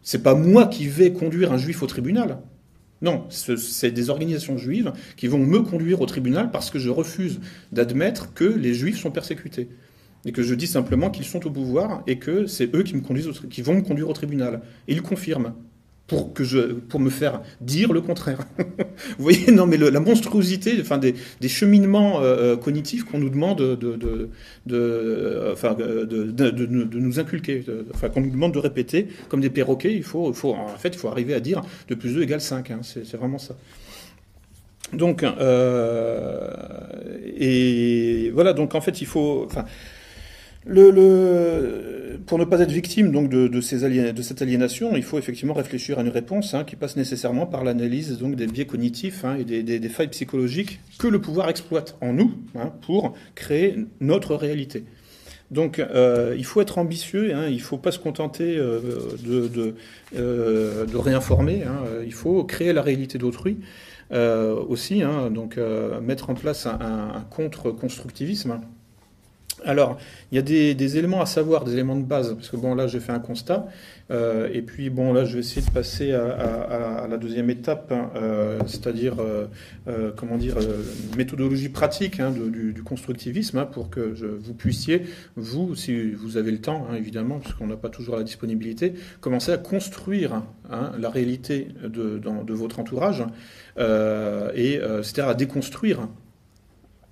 C'est pas moi qui vais conduire un juif au tribunal. Non, c'est des organisations juives qui vont me conduire au tribunal parce que je refuse d'admettre que les juifs sont persécutés. et que je dis simplement qu'ils sont au pouvoir et que c'est eux qui, vont me conduire au tribunal. Et ils confirment pour, que je, pour me faire dire le contraire. Vous voyez, non, mais la monstruosité enfin, des, des cheminements euh, euh, cognitifs qu'on nous demande de, de, de, enfin, de, nous inculquer, enfin, qu'on nous demande de répéter comme des perroquets, il faut, faut, en fait, il faut arriver à dire de plus 2 égale 5. Hein, c'est vraiment ça. Donc, euh, et voilà, donc en fait, il faut. Enfin, pour ne pas être victime donc de, cette aliénation, il faut effectivement réfléchir à une réponse hein, qui passe nécessairement par l'analyse donc des biais cognitifs hein, et des, failles psychologiques que le pouvoir exploite en nous hein, pour créer notre réalité. Donc euh, il faut être ambitieux, il ne faut pas se contenter euh, euh, de, réinformer, il faut créer la réalité d'autrui aussi, donc mettre en place un contre-constructivisme. Alors, il y a des, éléments à savoir, des éléments de base, parce que bon, là, j'ai fait un constat, euh, et puis bon, là, je vais essayer de passer à, la deuxième étape, hein, euh, c'est-à-dire, euh, comment dire, méthodologie pratique hein, du, constructivisme, hein, pour que vous puissiez, vous, si vous avez le temps, évidemment, parce qu'on n'a pas toujours la disponibilité, commencer à construire la réalité de, de, votre entourage, et c'est-à-dire à déconstruire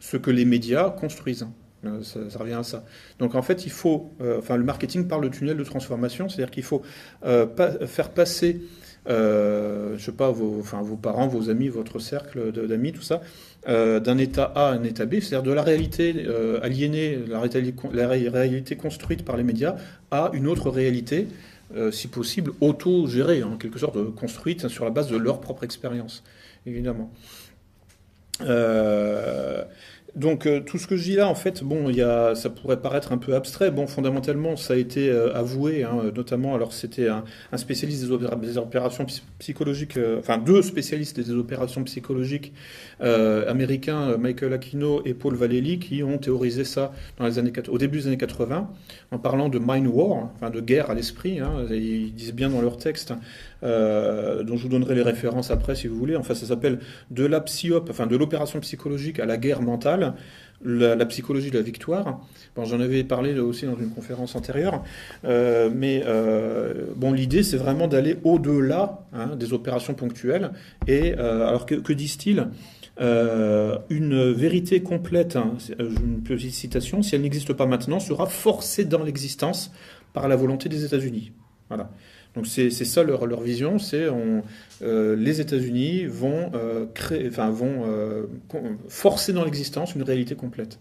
ce que les médias construisent. Euh, ça, revient à ça. Donc en fait, il faut, euh, enfin le marketing parle de tunnel de transformation, c'est-à-dire qu'il faut euh, faire passer, je sais pas, vos, parents, vos amis, votre cercle d'amis, tout ça, d'un état A à un état B, c'est-à-dire de la réalité aliénée, la réalité, construite par les médias, à une autre réalité, si possible, auto-gérée, en quelque sorte, construite sur la base de leur propre expérience, évidemment. Donc euh, tout ce que je dis là, en fait, bon, y a, ça pourrait paraître un peu abstrait. Bon, fondamentalement, ça a été euh, avoué, hein, notamment, alors c'était un, spécialiste des, opérations psychologiques, euh, enfin deux spécialistes des opérations psychologiques américains, Michael Aquino et Paul Vallely, qui ont théorisé ça dans les années, au début des années 80, en parlant de mind war, enfin de guerre à l'esprit. Hein, ils disent bien dans leur texte, dont je vous donnerai les références après si vous voulez. Enfin, ça s'appelle de la psyop, enfin de l'opération psychologique à la guerre mentale la, psychologie de la victoire. Bon, J'en avais parlé aussi dans une conférence antérieure, euh, mais euh, bon, l'idée c'est vraiment d'aller au-delà hein, des opérations ponctuelles. Et euh, alors que, disent-ils? Une vérité complète, hein, une petite citation, si elle n'existe pas maintenant, sera forcée dans l'existence par la volonté des États-Unis. Voilà. Donc c'est ça leur, vision, c'est euh, les États-Unis vont, euh, créer, euh, forcer dans l'existence une réalité complète.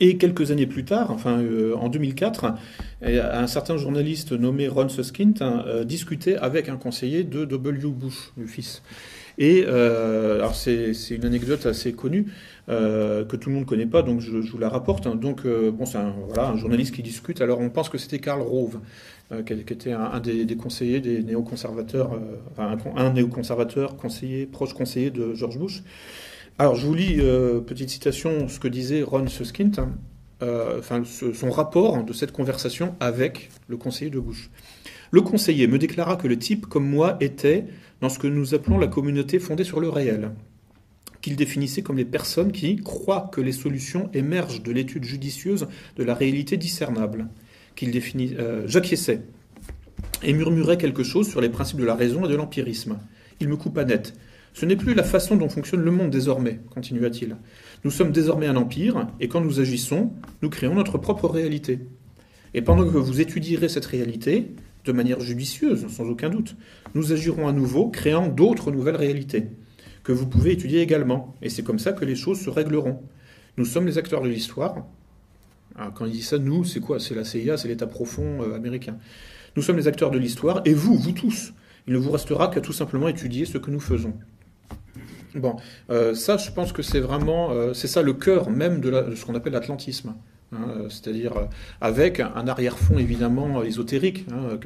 Et quelques années plus tard, enfin en 2004, un certain journaliste nommé Ron Suskind hein, discutait avec un conseiller de W. Bush, le fils. Et alors c'est une anecdote assez connue que tout le monde ne connaît pas, donc je, vous la rapporte. Hein. Donc bon, c'est un, voilà, un journaliste qui discute. Alors on pense que c'était Karl Rove. Euh, qui, était un, des, conseillers des néoconservateurs, euh, enfin un, néoconservateur conseiller, proche conseiller de George Bush. Alors je vous lis, euh, petite citation, ce que disait Ron Suskind, hein, enfin son rapport de cette conversation avec le conseiller de Bush. Le conseiller me déclara que le type, comme moi, était dans ce que nous appelons la communauté fondée sur le réel, qu'il définissait comme les personnes qui croient que les solutions émergent de l'étude judicieuse de la réalité discernable qu'il euh, j'acquiesçais et murmurait quelque chose sur les principes de la raison et de l'empirisme. Il me coupa net. Ce n'est plus la façon dont fonctionne le monde désormais, continua-t-il. Nous sommes désormais un empire, et quand nous agissons, nous créons notre propre réalité. Et pendant que vous étudierez cette réalité, de manière judicieuse, sans aucun doute, nous agirons à nouveau, créant d'autres nouvelles réalités, que vous pouvez étudier également. Et c'est comme ça que les choses se régleront. Nous sommes les acteurs de l'histoire, quand il dit ça, nous, c'est quoi? C'est la CIA, c'est l'État profond euh, américain. Nous sommes les acteurs de l'histoire, et vous, vous tous, il ne vous restera qu'à tout simplement étudier ce que nous faisons. Bon, euh, ça, je pense que c'est vraiment, euh, c'est ça le cœur même de ce qu'on appelle l'atlantisme. Hein, euh, c'est-à-dire euh, avec un arrière-fond évidemment ésotérique. Hein,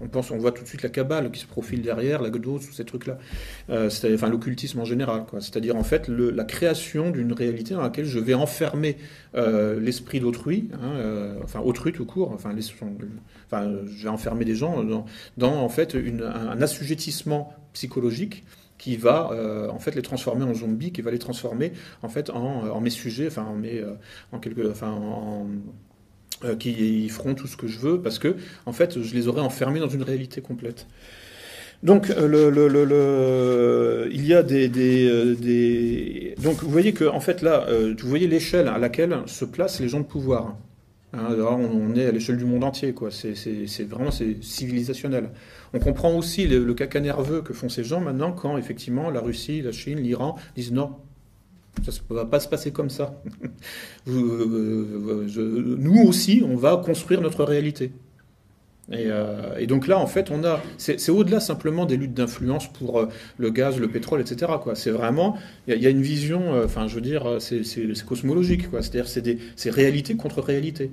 on pense, on voit tout de suite la cabale qui se profile derrière, la tous ces trucs-là. Euh, enfin, l'occultisme en général. C'est-à-dire en fait la création d'une réalité dans laquelle je vais enfermer l'esprit d'autrui, hein, enfin autrui tout court. Enfin, je vais enfermer des gens dans, en fait un assujettissement psychologique qui va en fait les transformer en zombies, qui va les transformer en fait en, mes sujets, enfin en mes, en quelque, enfin en, qui feront tout ce que je veux parce que en fait je les aurais enfermés dans une réalité complète. Donc, il y a des, des, des, Donc, vous voyez que, en fait, là, vous voyez l'échelle à laquelle se placent les gens de pouvoir. Hein, on est à l'échelle du monde entier, quoi. C'est vraiment civilisationnel. On comprend aussi le, caca nerveux que font ces gens maintenant quand effectivement la Russie, la Chine, l'Iran disent non, ça ne va pas se passer comme ça. Euh, nous aussi, on va construire notre réalité. Euh, et, donc là, en fait, on a, c'est au-delà simplement des luttes d'influence pour euh, le gaz, le pétrole, etc. C'est vraiment, il y, a une vision, euh, enfin, je veux dire, c'est cosmologique. C'est-à-dire, c'est réalité contre réalité.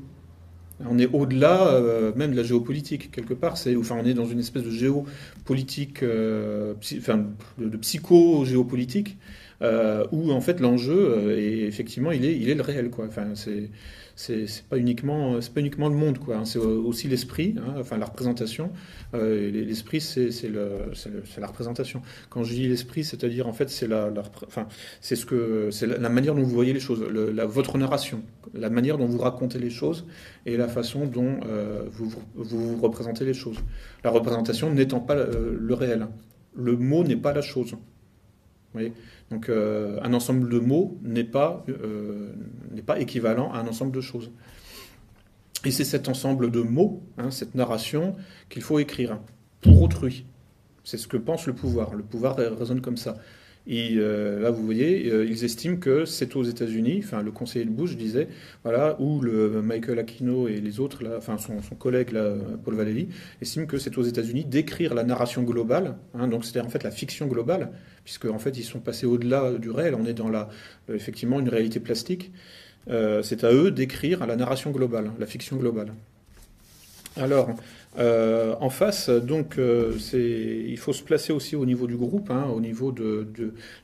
On est au-delà même de la géopolitique quelque part. Enfin, on est dans une espèce de géopolitique, enfin, de, psycho-géopolitique, où en fait l'enjeu, est effectivement, il est, le réel. Enfin, c'est c'est pas uniquement c'est pas uniquement le monde quoi hein. c'est aussi l'esprit hein, enfin la représentation. Euh, l'esprit c'est la représentation. Quand je dis l'esprit c'est-à-dire en fait c'est la, enfin c'est ce que c'est la, manière dont vous voyez les choses votre narration la manière dont vous racontez les choses et la façon dont euh, vous, vous, représentez les choses. La représentation n'étant pas euh, le réel. Le mot n'est pas la chose. Vous voyez? Donc euh, un ensemble de mots n'est pas, euh, équivalent à un ensemble de choses. Et c'est cet ensemble de mots, hein, cette narration, qu'il faut écrire pour autrui. C'est ce que pense le pouvoir. Le pouvoir résonne comme ça. Et euh, là, vous voyez, euh, ils estiment que c'est aux États-Unis, enfin, le conseiller de Bush disait, voilà, où le Michael Aquino et les autres, enfin, son, collègue, Paul Valéry, estiment que c'est aux États-Unis d'écrire la narration globale, hein, donc c'est-à-dire en fait la fiction globale, puisque en fait ils sont passés au-delà du réel, on est dans la, euh, effectivement une réalité plastique. c'est à eux d'écrire la narration globale, la fiction globale. Alors, euh, en face, donc, euh, il faut se placer aussi au niveau du groupe, hein, au niveau de,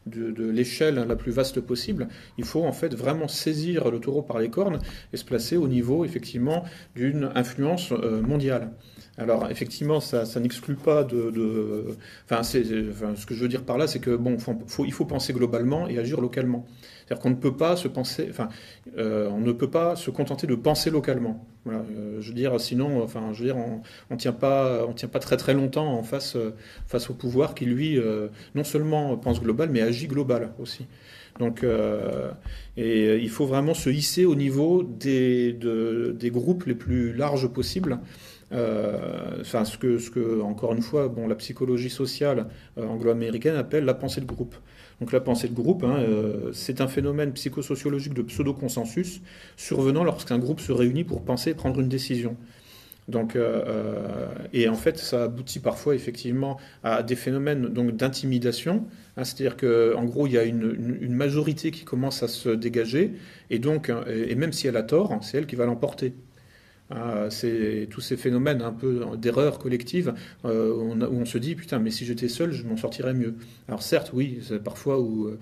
l'échelle la plus vaste possible. Il faut en fait vraiment saisir le taureau par les cornes et se placer au niveau effectivement d'une influence euh, mondiale. Alors effectivement, ça, n'exclut pas de, enfin, ce que je veux dire par là, c'est que bon, il faut penser globalement et agir localement. C'est-à-dire qu'on ne peut pas se penser, enfin, euh, on ne peut pas se contenter de penser localement. Euh, je veux dire, sinon, enfin, je veux dire, on, ne tient pas, on tient pas très très longtemps en face euh, face au pouvoir qui lui, non seulement pense global, mais agit global aussi. Donc, et il faut vraiment se hisser au niveau des, des groupes les plus larges possibles. Enfin, ce que, ce que, encore une fois, bon, la psychologie sociale anglo-américaine appelle la pensée de groupe. Donc la pensée de groupe, hein, euh, c'est un phénomène psychosociologique de pseudo-consensus survenant lorsqu'un groupe se réunit pour penser et prendre une décision. Donc, euh, euh, et en fait, ça aboutit parfois effectivement à des phénomènes donc d'intimidation. Hein, c'est-à-dire qu'en gros, il y a une, une, majorité qui commence à se dégager, et donc, et même si elle a tort, c'est elle qui va l'emporter. C'est tous ces phénomènes un peu d'erreur collective euh, où, on, se dit putain mais si j'étais seul je m'en sortirais mieux. Alors certes oui c'est parfois où euh,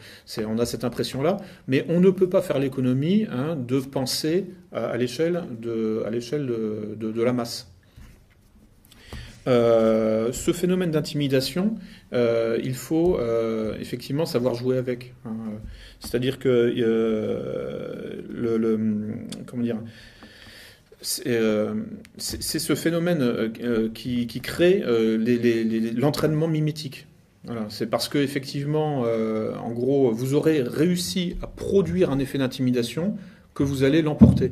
on a cette impression là, mais on ne peut pas faire l'économie hein, de penser à, l'échelle de à l'échelle de, la masse. Euh, ce phénomène d'intimidation, il faut effectivement savoir jouer avec. Hein. C'est-à-dire que le, comment dire euh, c'est ce phénomène euh, euh, qui, crée l'entraînement mimétique. c'est parce que effectivement, en gros, vous aurez réussi à produire un effet d'intimidation que vous allez l'emporter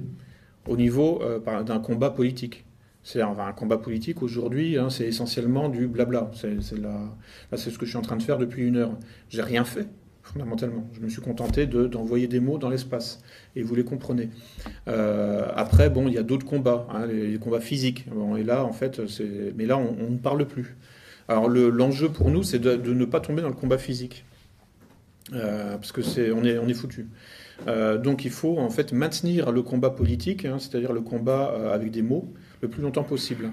au niveau d'un combat politique. C'est un combat politique aujourd'hui, hein, c'est essentiellement du blabla. C'est ce que je suis en train de faire depuis une heure. J'ai rien fait fondamentalement. Je me suis contenté d'envoyer des mots dans l'espace, et vous les comprenez. Euh, après, bon, il y a d'autres combats, hein, les, combats physiques. et là, en fait, mais là, on, ne parle plus. Alors, l'enjeu pour nous, c'est de, ne pas tomber dans le combat physique, euh, parce que c'est, on est, on est foutu. Euh, donc, il faut en fait maintenir le combat politique, hein, c'est-à-dire le combat avec des mots, le plus longtemps possible.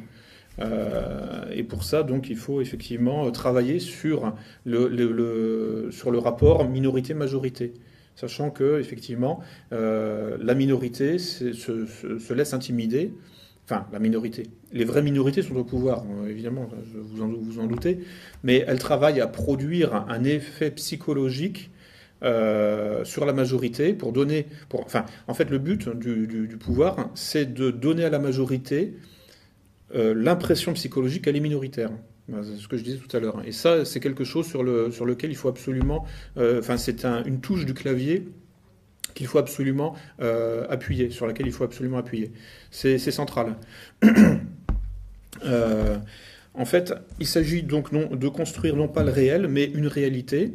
Euh, et pour ça, donc, il faut effectivement travailler sur le, sur le rapport minorité-majorité sachant que effectivement euh, la minorité se, laisse intimider Enfin, la minorité. Les vraies minorités sont au pouvoir, euh, évidemment, vous vous en doutez, mais elles travaillent à produire un effet psychologique sur la majorité pour donner. Enfin, en fait, le but du, pouvoir, c'est de donner à la majorité euh, l'impression psychologique qu'elle est minoritaire. C'est ce que je disais tout à l'heure. Et ça, c'est quelque chose sur, le, sur lequel il faut absolument. enfin, c'est une touche du clavier qu'il faut absolument euh, appuyer, sur laquelle il faut absolument appuyer. C'est central. Euh, en fait, il s'agit donc de construire non pas le réel, mais une réalité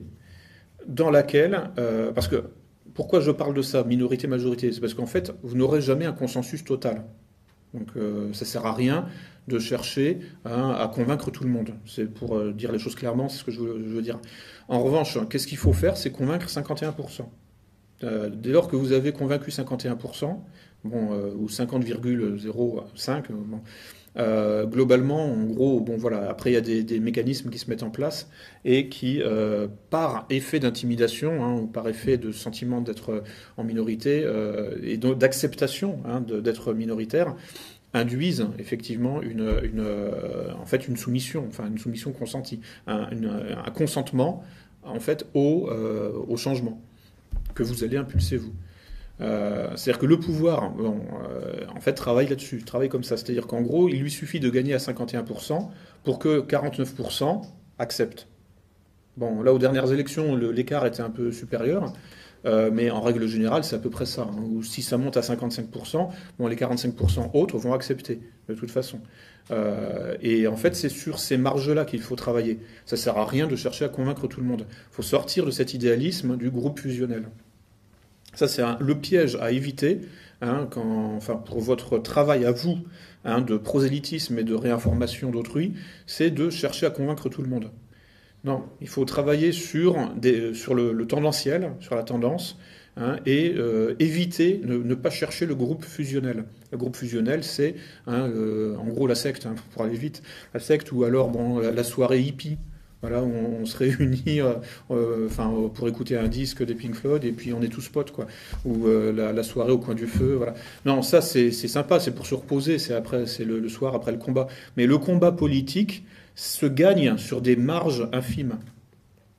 dans laquelle, euh, parce que pourquoi je parle de ça, minorité-majorité C'est parce qu'en fait, vous n'aurez jamais un consensus total. Donc ça sert à rien de chercher hein, à convaincre tout le monde. C'est pour dire les choses clairement, c'est ce que je veux dire. En revanche, qu'est-ce qu'il faut faire? C'est convaincre 51%. Euh, dès lors que vous avez convaincu 51%, bon, euh, ou 50,05%, euh, globalement, en gros, bon voilà, après il y a des, mécanismes qui se mettent en place et qui, par effet d'intimidation hein, ou par effet de sentiment d'être en minorité et d'acceptation hein, d'être minoritaire, induisent effectivement une, en fait une soumission, enfin une soumission consentie, un, consentement en fait au changement que vous allez impulser vous. Euh, c'est-à-dire que le pouvoir, euh, en fait, travaille là-dessus, travaille comme ça. C'est-à-dire qu'en gros, il lui suffit de gagner à 51% pour que 49% acceptent. Bon, là, aux dernières élections, l'écart était un peu supérieur, euh, mais en règle générale, c'est à peu près ça. Hein. ou si ça monte à 55%, bon, les 45% autres vont accepter, de toute façon. et en fait, c'est sur ces marges-là qu'il faut travailler. Ça sert à rien de chercher à convaincre tout le monde. Il faut sortir de cet idéalisme du groupe fusionnel. Ça, c'est le piège à éviter hein, pour votre travail à vous hein, de prosélytisme et de réinformation d'autrui, c'est de chercher à convaincre tout le monde. Non, il faut travailler sur, des, sur le, tendanciel, sur la tendance, hein, et euh, éviter, ne, pas chercher le groupe fusionnel. Le groupe fusionnel, c'est en gros la secte, pour aller vite, la secte ou alors la soirée hippie voilà, on, se réunit euh, euh, enfin, pour écouter un disque des Pink Floyd et puis on est tous potes, quoi. Ou euh, la, soirée au coin du feu, voilà. Non, ça c'est sympa, c'est pour se reposer, c'est après, c'est le, soir après le combat. Mais le combat politique se gagne sur des marges infimes.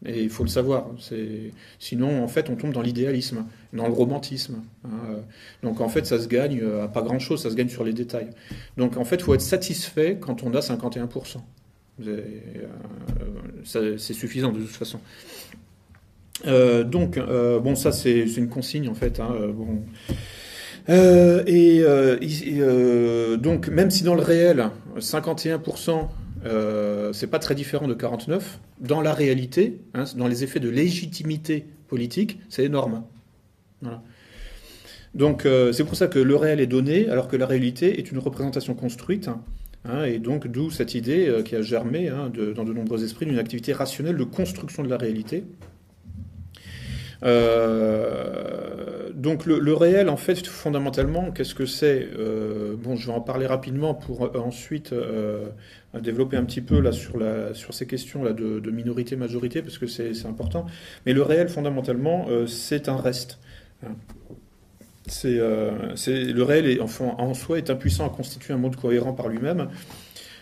Et il faut le savoir. Sinon, en fait, on tombe dans l'idéalisme, dans le romantisme. Hein. Donc, en fait, ça se gagne à pas grand-chose, ça se gagne sur les détails. Donc, en fait, il faut être satisfait quand on a 51%. Euh, c'est suffisant de toute façon. Euh, donc, euh, bon, ça c'est une consigne en fait. Hein, bon. et donc, même si dans le réel, 51%, c'est pas très différent de 49%, dans la réalité, hein, dans les effets de légitimité politique, c'est énorme. Donc, c'est pour ça que le réel est donné, alors que la réalité est une représentation construite. Hein, et donc, d'où cette idée euh, qui a germé hein, dans de nombreux esprits d'une activité rationnelle de construction de la réalité. Euh, donc le, réel, en fait, fondamentalement, qu'est-ce que c'est euh, Bon, je vais en parler rapidement pour ensuite développer un petit peu là sur ces questions là de, minorité-majorité, parce que c'est important. Mais le réel, fondamentalement, c'est un reste. Hein. Euh, c'est, le réel en soi est impuissant à constituer un monde cohérent par lui-même.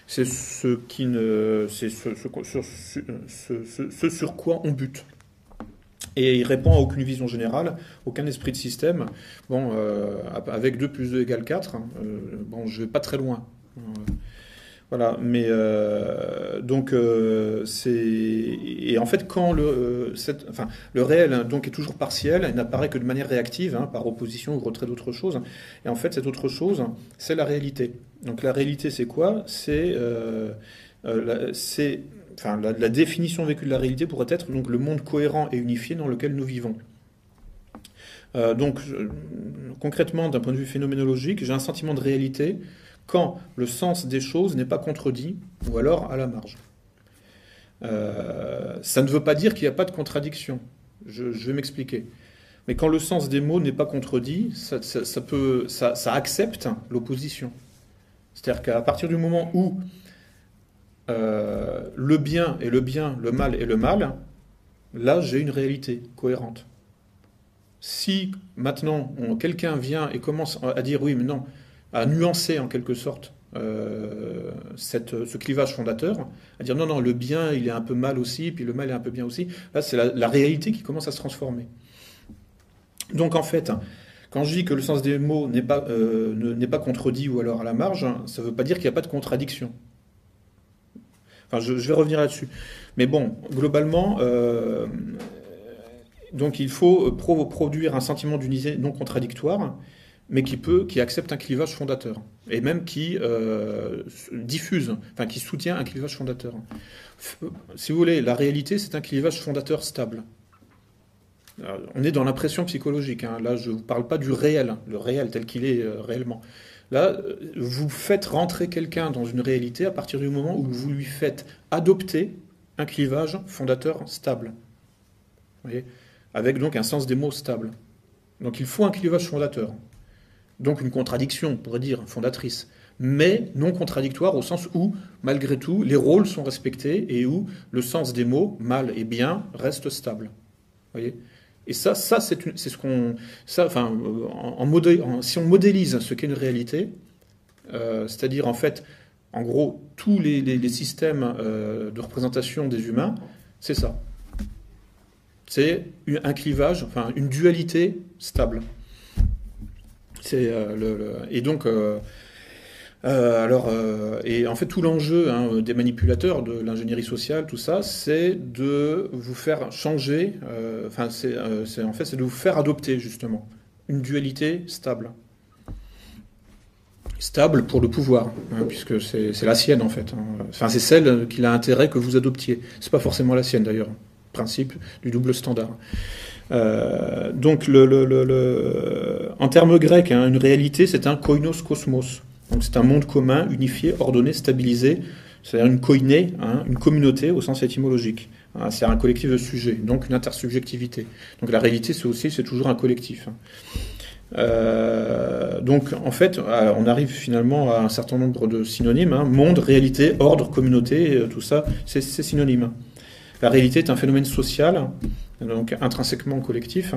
C'est ce sur quoi on bute. Et il répond à aucune vision générale, aucun esprit de système. Bon, euh, avec 2 plus 2 égale 4, hein, euh, bon, je vais pas très loin. Voilà, mais euh, donc euh, c'est et en fait quand le euh, enfin le réel hein, donc est toujours partiel, il n'apparaît que de manière réactive, hein, par opposition ou retrait d'autre chose. Et en fait cette autre chose, c'est la réalité. Donc la réalité c'est quoi? C'est c'est enfin la, la, définition vécue de la réalité pourrait être donc le monde cohérent et unifié dans lequel nous vivons. donc concrètement d'un point de vue phénoménologique, j'ai un sentiment de réalité quand le sens des choses n'est pas contredit ou alors à la marge. Euh, ça ne veut pas dire qu'il n'y a pas de contradiction. Je, vais m'expliquer. Mais quand le sens des mots n'est pas contredit, ça, accepte l'opposition. C'est-à-dire qu'à partir du moment où euh, le bien est le bien, le mal est le mal, là j'ai une réalité cohérente. Si maintenant quelqu'un vient et commence à dire oui, mais non, à nuancer en quelque sorte euh, ce clivage fondateur, à dire non, non, le bien, il est un peu mal aussi, puis le mal est un peu bien aussi. Là, c'est la, réalité qui commence à se transformer. Donc, en fait, quand je dis que le sens des mots n'est pas, euh, contredit ou alors à la marge, ça ne veut pas dire qu'il n'y a pas de contradiction. Enfin, je, vais revenir là-dessus. Mais bon, globalement, euh, donc il faut produire un sentiment d'unité non contradictoire mais qui peut, qui accepte un clivage fondateur, et même qui euh, diffuse, enfin qui soutient un clivage fondateur. Si vous voulez, la réalité, c'est un clivage fondateur stable. on est dans l'impression psychologique. Hein. Là, je ne vous parle pas du réel, le réel tel qu'il est euh, réellement. Là, euh, vous faites rentrer quelqu'un dans une réalité à partir du moment où vous lui faites adopter un clivage fondateur stable. Vous voyez? Avec donc un sens des mots stable. Donc il faut un clivage fondateur. Donc une contradiction, on pourrait dire, fondatrice, mais non contradictoire au sens où, malgré tout, les rôles sont respectés et où le sens des mots, mal et bien, reste stable. Voyez? Et ça, ça c'est ce qu'on. Enfin, en, si on modélise ce qu'est une réalité, euh, c'est-à-dire en fait, en gros, tous les, systèmes euh, de représentation des humains, c'est ça. C'est un clivage, enfin une dualité stable. C'est euh, le, et donc euh, euh, alors, et en fait, tout l'enjeu hein, des manipulateurs, de l'ingénierie sociale, tout ça, c'est de vous faire changer. enfin, c'est en fait, c'est de vous faire adopter justement une dualité stable. Stable pour le pouvoir, hein, puisque c'est la sienne en fait. Hein. Enfin, c'est celle qu'il a intérêt que vous adoptiez. C'est pas forcément la sienne d'ailleurs. Principe du double standard. Euh, donc, en termes grecs, hein, une réalité, c'est un koinos cosmos. Donc, c'est un monde commun, unifié, ordonné, stabilisé. C'est-à-dire une koiné, hein, une communauté au sens étymologique. Hein, c'est un collectif de sujets, donc une intersubjectivité. Donc, la réalité, c'est aussi, c'est toujours un collectif. Euh, donc, en fait, euh, on arrive finalement à un certain nombre de synonymes. Monde, réalité, ordre, communauté, tout ça, c'est synonyme. La réalité est un phénomène social donc intrinsèquement collectif.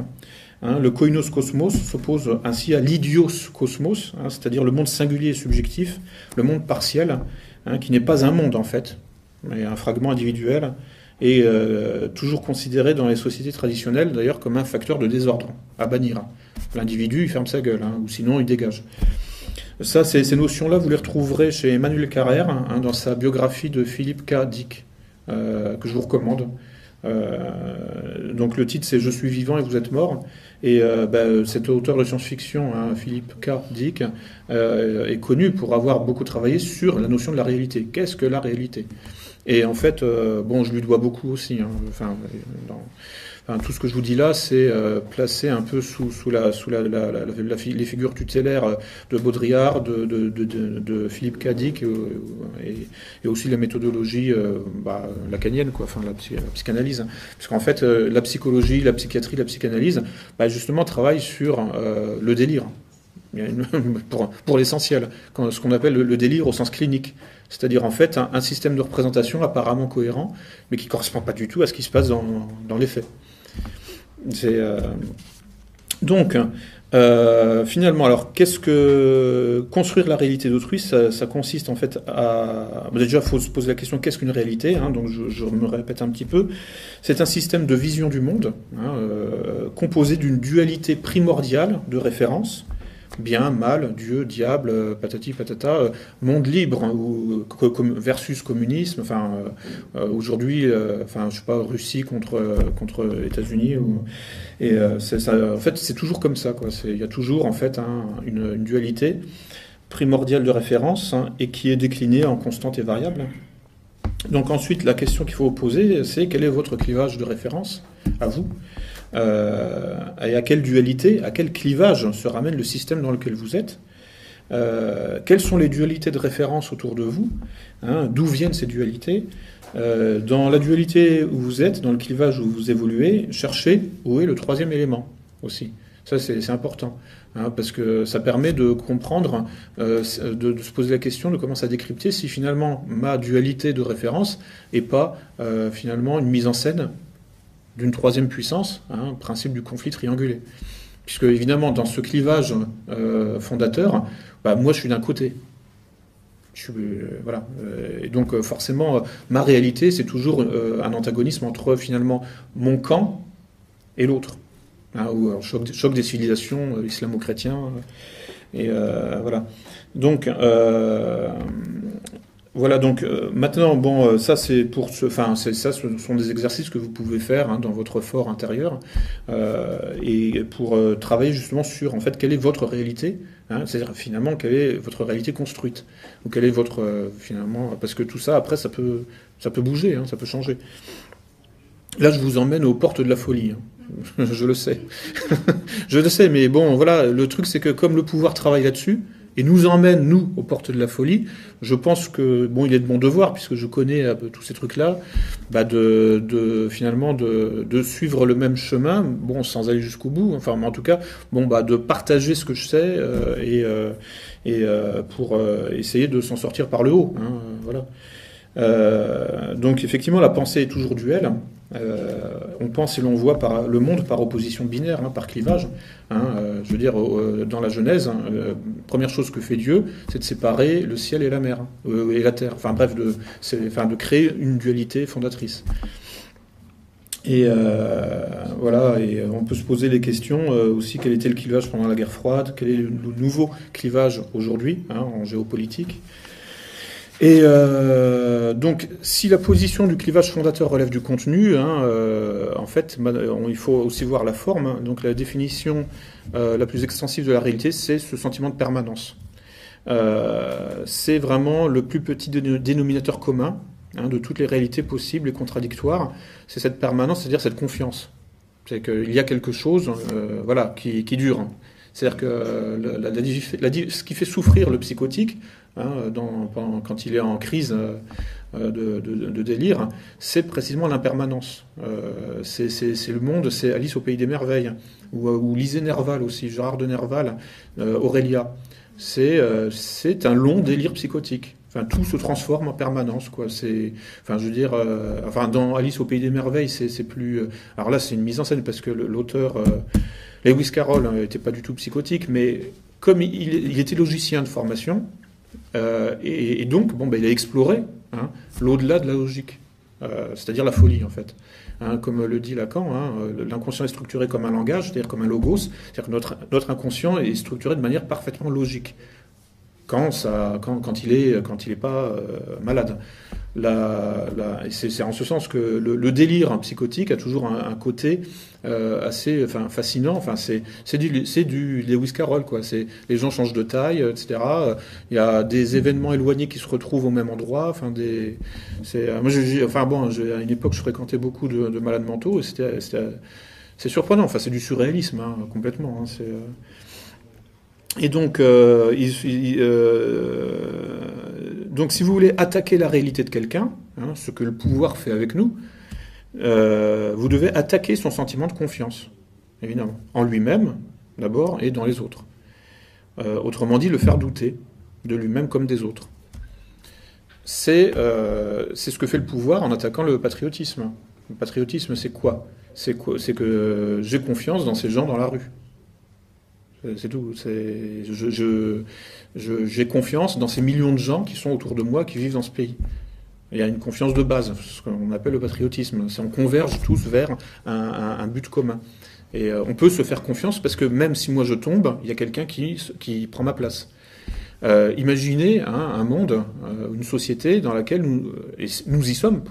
Hein, le koinos cosmos s'oppose ainsi à l'idios cosmos, hein, c'est-à-dire le monde singulier et subjectif, le monde partiel, hein, qui n'est pas un monde en fait, mais un fragment individuel, et euh, toujours considéré dans les sociétés traditionnelles d'ailleurs comme un facteur de désordre à bannir. L'individu, il ferme sa gueule, ou sinon il dégage. Ça, ces, notions-là, vous les retrouverez chez Emmanuel Carrère, dans sa biographie de Philippe K. Dick, que je vous recommande. Euh, donc le titre c'est Je suis vivant et vous êtes mort. Et euh, bah, cet auteur de science-fiction, hein, Philippe K. Dick, euh, est connu pour avoir beaucoup travaillé sur la notion de la réalité. Qu'est-ce que la réalité? Et en fait, bon, je lui dois beaucoup aussi. Hein, enfin, tout ce que je vous dis là, c'est euh, placé un peu sous, sous, la, sous la, les figures tutélaires de Baudrillard, de, de, de, Philippe Cadic euh, et, aussi la méthodologie euh, bah, lacanienne, quoi, enfin la, psychanalyse. Parce qu'en fait, la psychologie, la psychiatrie, la psychanalyse, bah, justement, travaillent sur le délire. pour, pour l'essentiel, ce qu'on appelle le, délire au sens clinique. C'est-à-dire en fait un, système de représentation apparemment cohérent, mais qui ne correspond pas du tout à ce qui se passe dans, les faits. Euh, donc, euh, finalement, alors, qu'est-ce que construire la réalité d'autrui ça, consiste en fait à. Déjà, il faut se poser la question qu'est-ce qu'une réalité hein, Donc, je, me répète un petit peu. C'est un système de vision du monde hein, euh, composé d'une dualité primordiale de référence bien, mal, Dieu, diable, euh, patati patata, euh, monde libre hein, ou, versus communisme. Enfin, euh, aujourd'hui, enfin, je sais pas, Russie contre contre États-Unis. Et en fait, c'est toujours comme ça. Il y a toujours en fait une, dualité primordiale de référence hein, et qui est déclinée en constante et variable. Donc ensuite, la question qu'il faut poser, c'est quel est votre clivage de référence à vous? Euh, et à quelle dualité, à quel clivage se ramène le système dans lequel vous êtes euh, Quelles sont les dualités de référence autour de vous hein, D'où viennent ces dualités euh, Dans la dualité où vous êtes, dans le clivage où vous évoluez, cherchez où est le troisième élément aussi. Ça, c'est important, hein, parce que ça permet de comprendre, de, se poser la question de comment ça décrypter si finalement ma dualité de référence n'est pas finalement une mise en scène d'une troisième puissance, hein, principe du conflit triangulé. Puisque évidemment, dans ce clivage fondateur, bah, moi je suis d'un côté. voilà. et donc forcément, ma réalité, c'est toujours un antagonisme entre finalement mon camp et l'autre. Hein, un choc, des civilisations islamo-chrétiens. et voilà. Donc, voilà, donc euh, maintenant, bon, euh, ça c'est pour ce, enfin, ça, ce sont des exercices que vous pouvez faire hein, dans votre fort intérieur euh, et pour travailler justement sur en fait quelle est votre réalité, hein, c'est-à-dire finalement quelle est votre réalité construite ou quelle est votre finalement, parce que tout ça après ça peut, ça peut bouger, hein, ça peut changer. Là, je vous emmène aux portes de la folie. je le sais, je le sais, mais bon, voilà, le truc c'est que comme le pouvoir travaille là-dessus et nous emmène, nous, aux portes de la folie, je pense que, bon, il est de mon devoir, puisque je connais euh, tous ces trucs-là, bah de, finalement, de, suivre le même chemin, bon, sans aller jusqu'au bout, enfin, mais en tout cas, bon, bah, de partager ce que je sais, euh, et, euh, et pour essayer de s'en sortir par le haut, hein, voilà. donc, effectivement, la pensée est toujours duel, euh, on pense et l'on voit par le monde par opposition binaire, hein, par clivage. Hein, euh, je veux dire, euh, dans la Genèse, hein, première chose que fait Dieu, c'est de séparer le ciel et la mer, et la terre. Enfin bref, de, enfin, de créer une dualité fondatrice. Et voilà, et on peut se poser les questions aussi quel était le clivage pendant la guerre froide, quel est le nouveau clivage aujourd'hui en géopolitique? Et euh, donc, si la position du clivage fondateur relève du contenu, hein, euh, en fait, il faut aussi voir la forme. Donc, la définition euh, la plus extensive de la réalité, c'est ce sentiment de permanence. c'est vraiment le plus petit dénominateur commun hein, de toutes les réalités possibles et contradictoires. C'est cette permanence, c'est-à-dire cette confiance. C'est qu'il y a quelque chose, voilà, qui, dure. C'est-à-dire que ce qui fait souffrir le psychotique, Hein, quand il est en crise euh, de, délire, c'est précisément l'impermanence. Euh, c'est le monde, c'est Alice au pays des merveilles, ou, ou Lisée Nerval aussi, Gérard de Nerval, euh, Aurélia. C'est un long délire psychotique. Tout se transforme en permanence, je veux dire, dans Alice au pays des merveilles, c'est plus. alors là, c'est une mise en scène parce que l'auteur Lewis Carroll n'était pas du tout psychotique, mais comme il, était logicien de formation, euh, et, donc, bon, ben, il a exploré hein, l'au-delà de la logique, euh, c'est-à-dire la folie, en fait. Hein, comme le dit Lacan, hein, euh, l'inconscient est structuré comme un langage, c'est-à-dire comme un logos, c'est-à-dire que notre, notre inconscient est structuré de manière parfaitement logique quand, il est quand il est pas malade. C'est en ce sens que le, délire psychotique a toujours un, côté euh, assez enfin, fascinant. Enfin, c'est du, du Lewis Carroll. Quoi. Les gens changent de taille, etc. Il y a des événements éloignés qui se retrouvent au même endroit. Enfin, des, moi, je, enfin bon, à une époque, je fréquentais beaucoup de, malades mentaux. C'est surprenant. Enfin, c'est du surréalisme, hein, complètement. Hein, c'est. Euh, et donc, euh, euh, donc, si vous voulez attaquer la réalité de quelqu'un, hein, ce que le pouvoir fait avec nous, euh, vous devez attaquer son sentiment de confiance, évidemment, en lui-même d'abord et dans les autres. autrement dit, le faire douter de lui-même comme des autres. C'est ce que fait le pouvoir en attaquant le patriotisme. Le patriotisme, c'est quoi? C'est que j'ai confiance dans ces gens dans la rue. C'est tout. J'ai confiance dans ces millions de gens qui sont autour de moi, qui vivent dans ce pays. Il y a une confiance de base, ce qu'on appelle le patriotisme. On converge tous vers un, but commun. Et euh, on peut se faire confiance parce que même si moi je tombe, il y a quelqu'un qui, prend ma place. Euh, imaginez hein, un monde, euh, une société dans laquelle nous, et nous y sommes,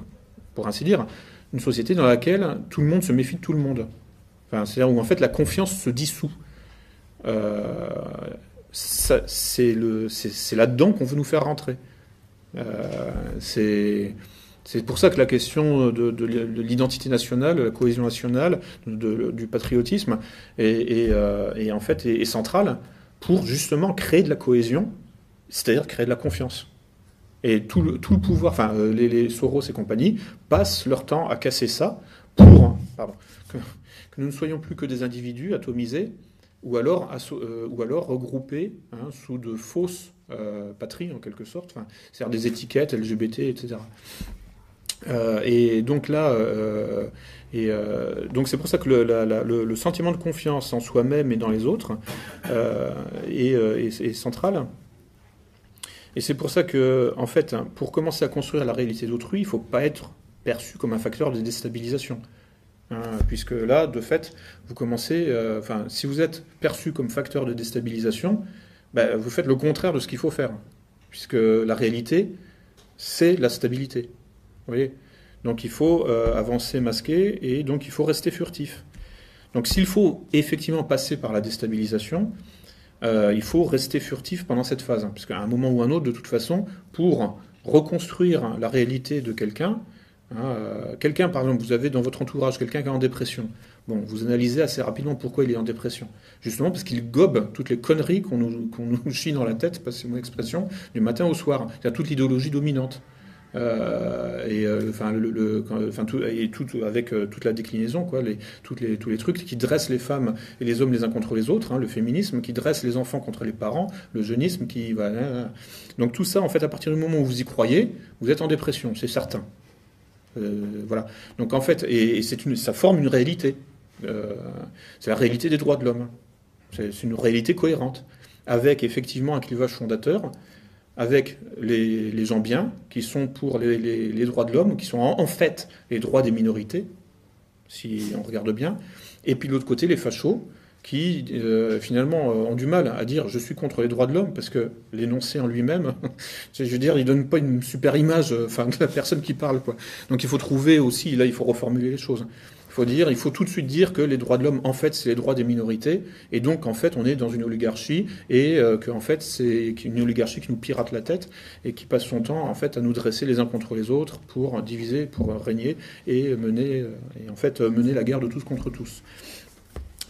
pour ainsi dire, une société dans laquelle tout le monde se méfie de tout le monde. C'est-à-dire où en fait la confiance se dissout. Euh, c'est là-dedans qu'on veut nous faire rentrer. Euh, c'est pour ça que la question de, l'identité nationale, de la cohésion nationale, du patriotisme est, euh, est, centrale pour justement créer de la cohésion, c'est-à-dire créer de la confiance. Et tout le, pouvoir, enfin les, Soros et compagnie, passent leur temps à casser ça pour que, nous ne soyons plus que des individus atomisés ou alors, euh, regroupés hein, sous de fausses euh, patries, en quelque sorte, c'est-à-dire des étiquettes LGBT, etc. et donc là, c'est pour ça que le, sentiment de confiance en soi-même et dans les autres est, est, central. Et c'est pour ça que, en fait, pour commencer à construire la réalité d'autrui, il ne faut pas être perçu comme un facteur de déstabilisation. Hein, puisque là, de fait, vous commencez, euh, enfin, si vous êtes perçu comme facteur de déstabilisation, ben, vous faites le contraire de ce qu'il faut faire, puisque la réalité, c'est la stabilité. Vous voyez? Donc il faut euh, avancer masqué et donc il faut rester furtif. Donc s'il faut effectivement passer par la déstabilisation, euh, il faut rester furtif pendant cette phase, hein, parce qu'à un moment ou un autre, de toute façon, pour reconstruire la réalité de quelqu'un, Hein, euh, quelqu'un, par exemple, vous avez dans votre entourage quelqu'un qui est en dépression. Bon, vous analysez assez rapidement pourquoi il est en dépression. Justement parce qu'il gobe toutes les conneries qu'on nous, chie dans la tête, passez mon expression, du matin au soir. Il y a toute l'idéologie dominante. Euh, et euh, tout, et tout avec toute la déclinaison, quoi, les, tous les trucs qui dressent les femmes et les hommes les uns contre les autres, hein, le féminisme qui dresse les enfants contre les parents, le jeunisme qui va. donc tout ça, en fait, à partir du moment où vous y croyez, vous êtes en dépression, c'est certain. Euh, voilà. Donc en fait, et, une, ça forme une réalité. Euh, c'est la réalité des droits de l'homme. C'est une réalité cohérente, avec effectivement un clivage fondateur, avec les, gens bien, qui sont pour les, droits de l'homme, qui sont en, fait les droits des minorités, si on regarde bien, et puis de l'autre côté, les fachos, qui euh, finalement euh, ont du mal à dire je suis contre les droits de l'homme parce que l'énoncé en lui-même, je veux dire, il donne pas une super image, euh, enfin de la personne qui parle quoi. Donc il faut trouver aussi, là il faut reformuler les choses. Il faut dire, il faut tout de suite dire que les droits de l'homme en fait c'est les droits des minorités et donc en fait on est dans une oligarchie et que en fait c'est une oligarchie qui nous pirate la tête et qui passe son temps en fait à nous dresser les uns contre les autres pour diviser, pour régner et mener et en fait mener la guerre de tous contre tous.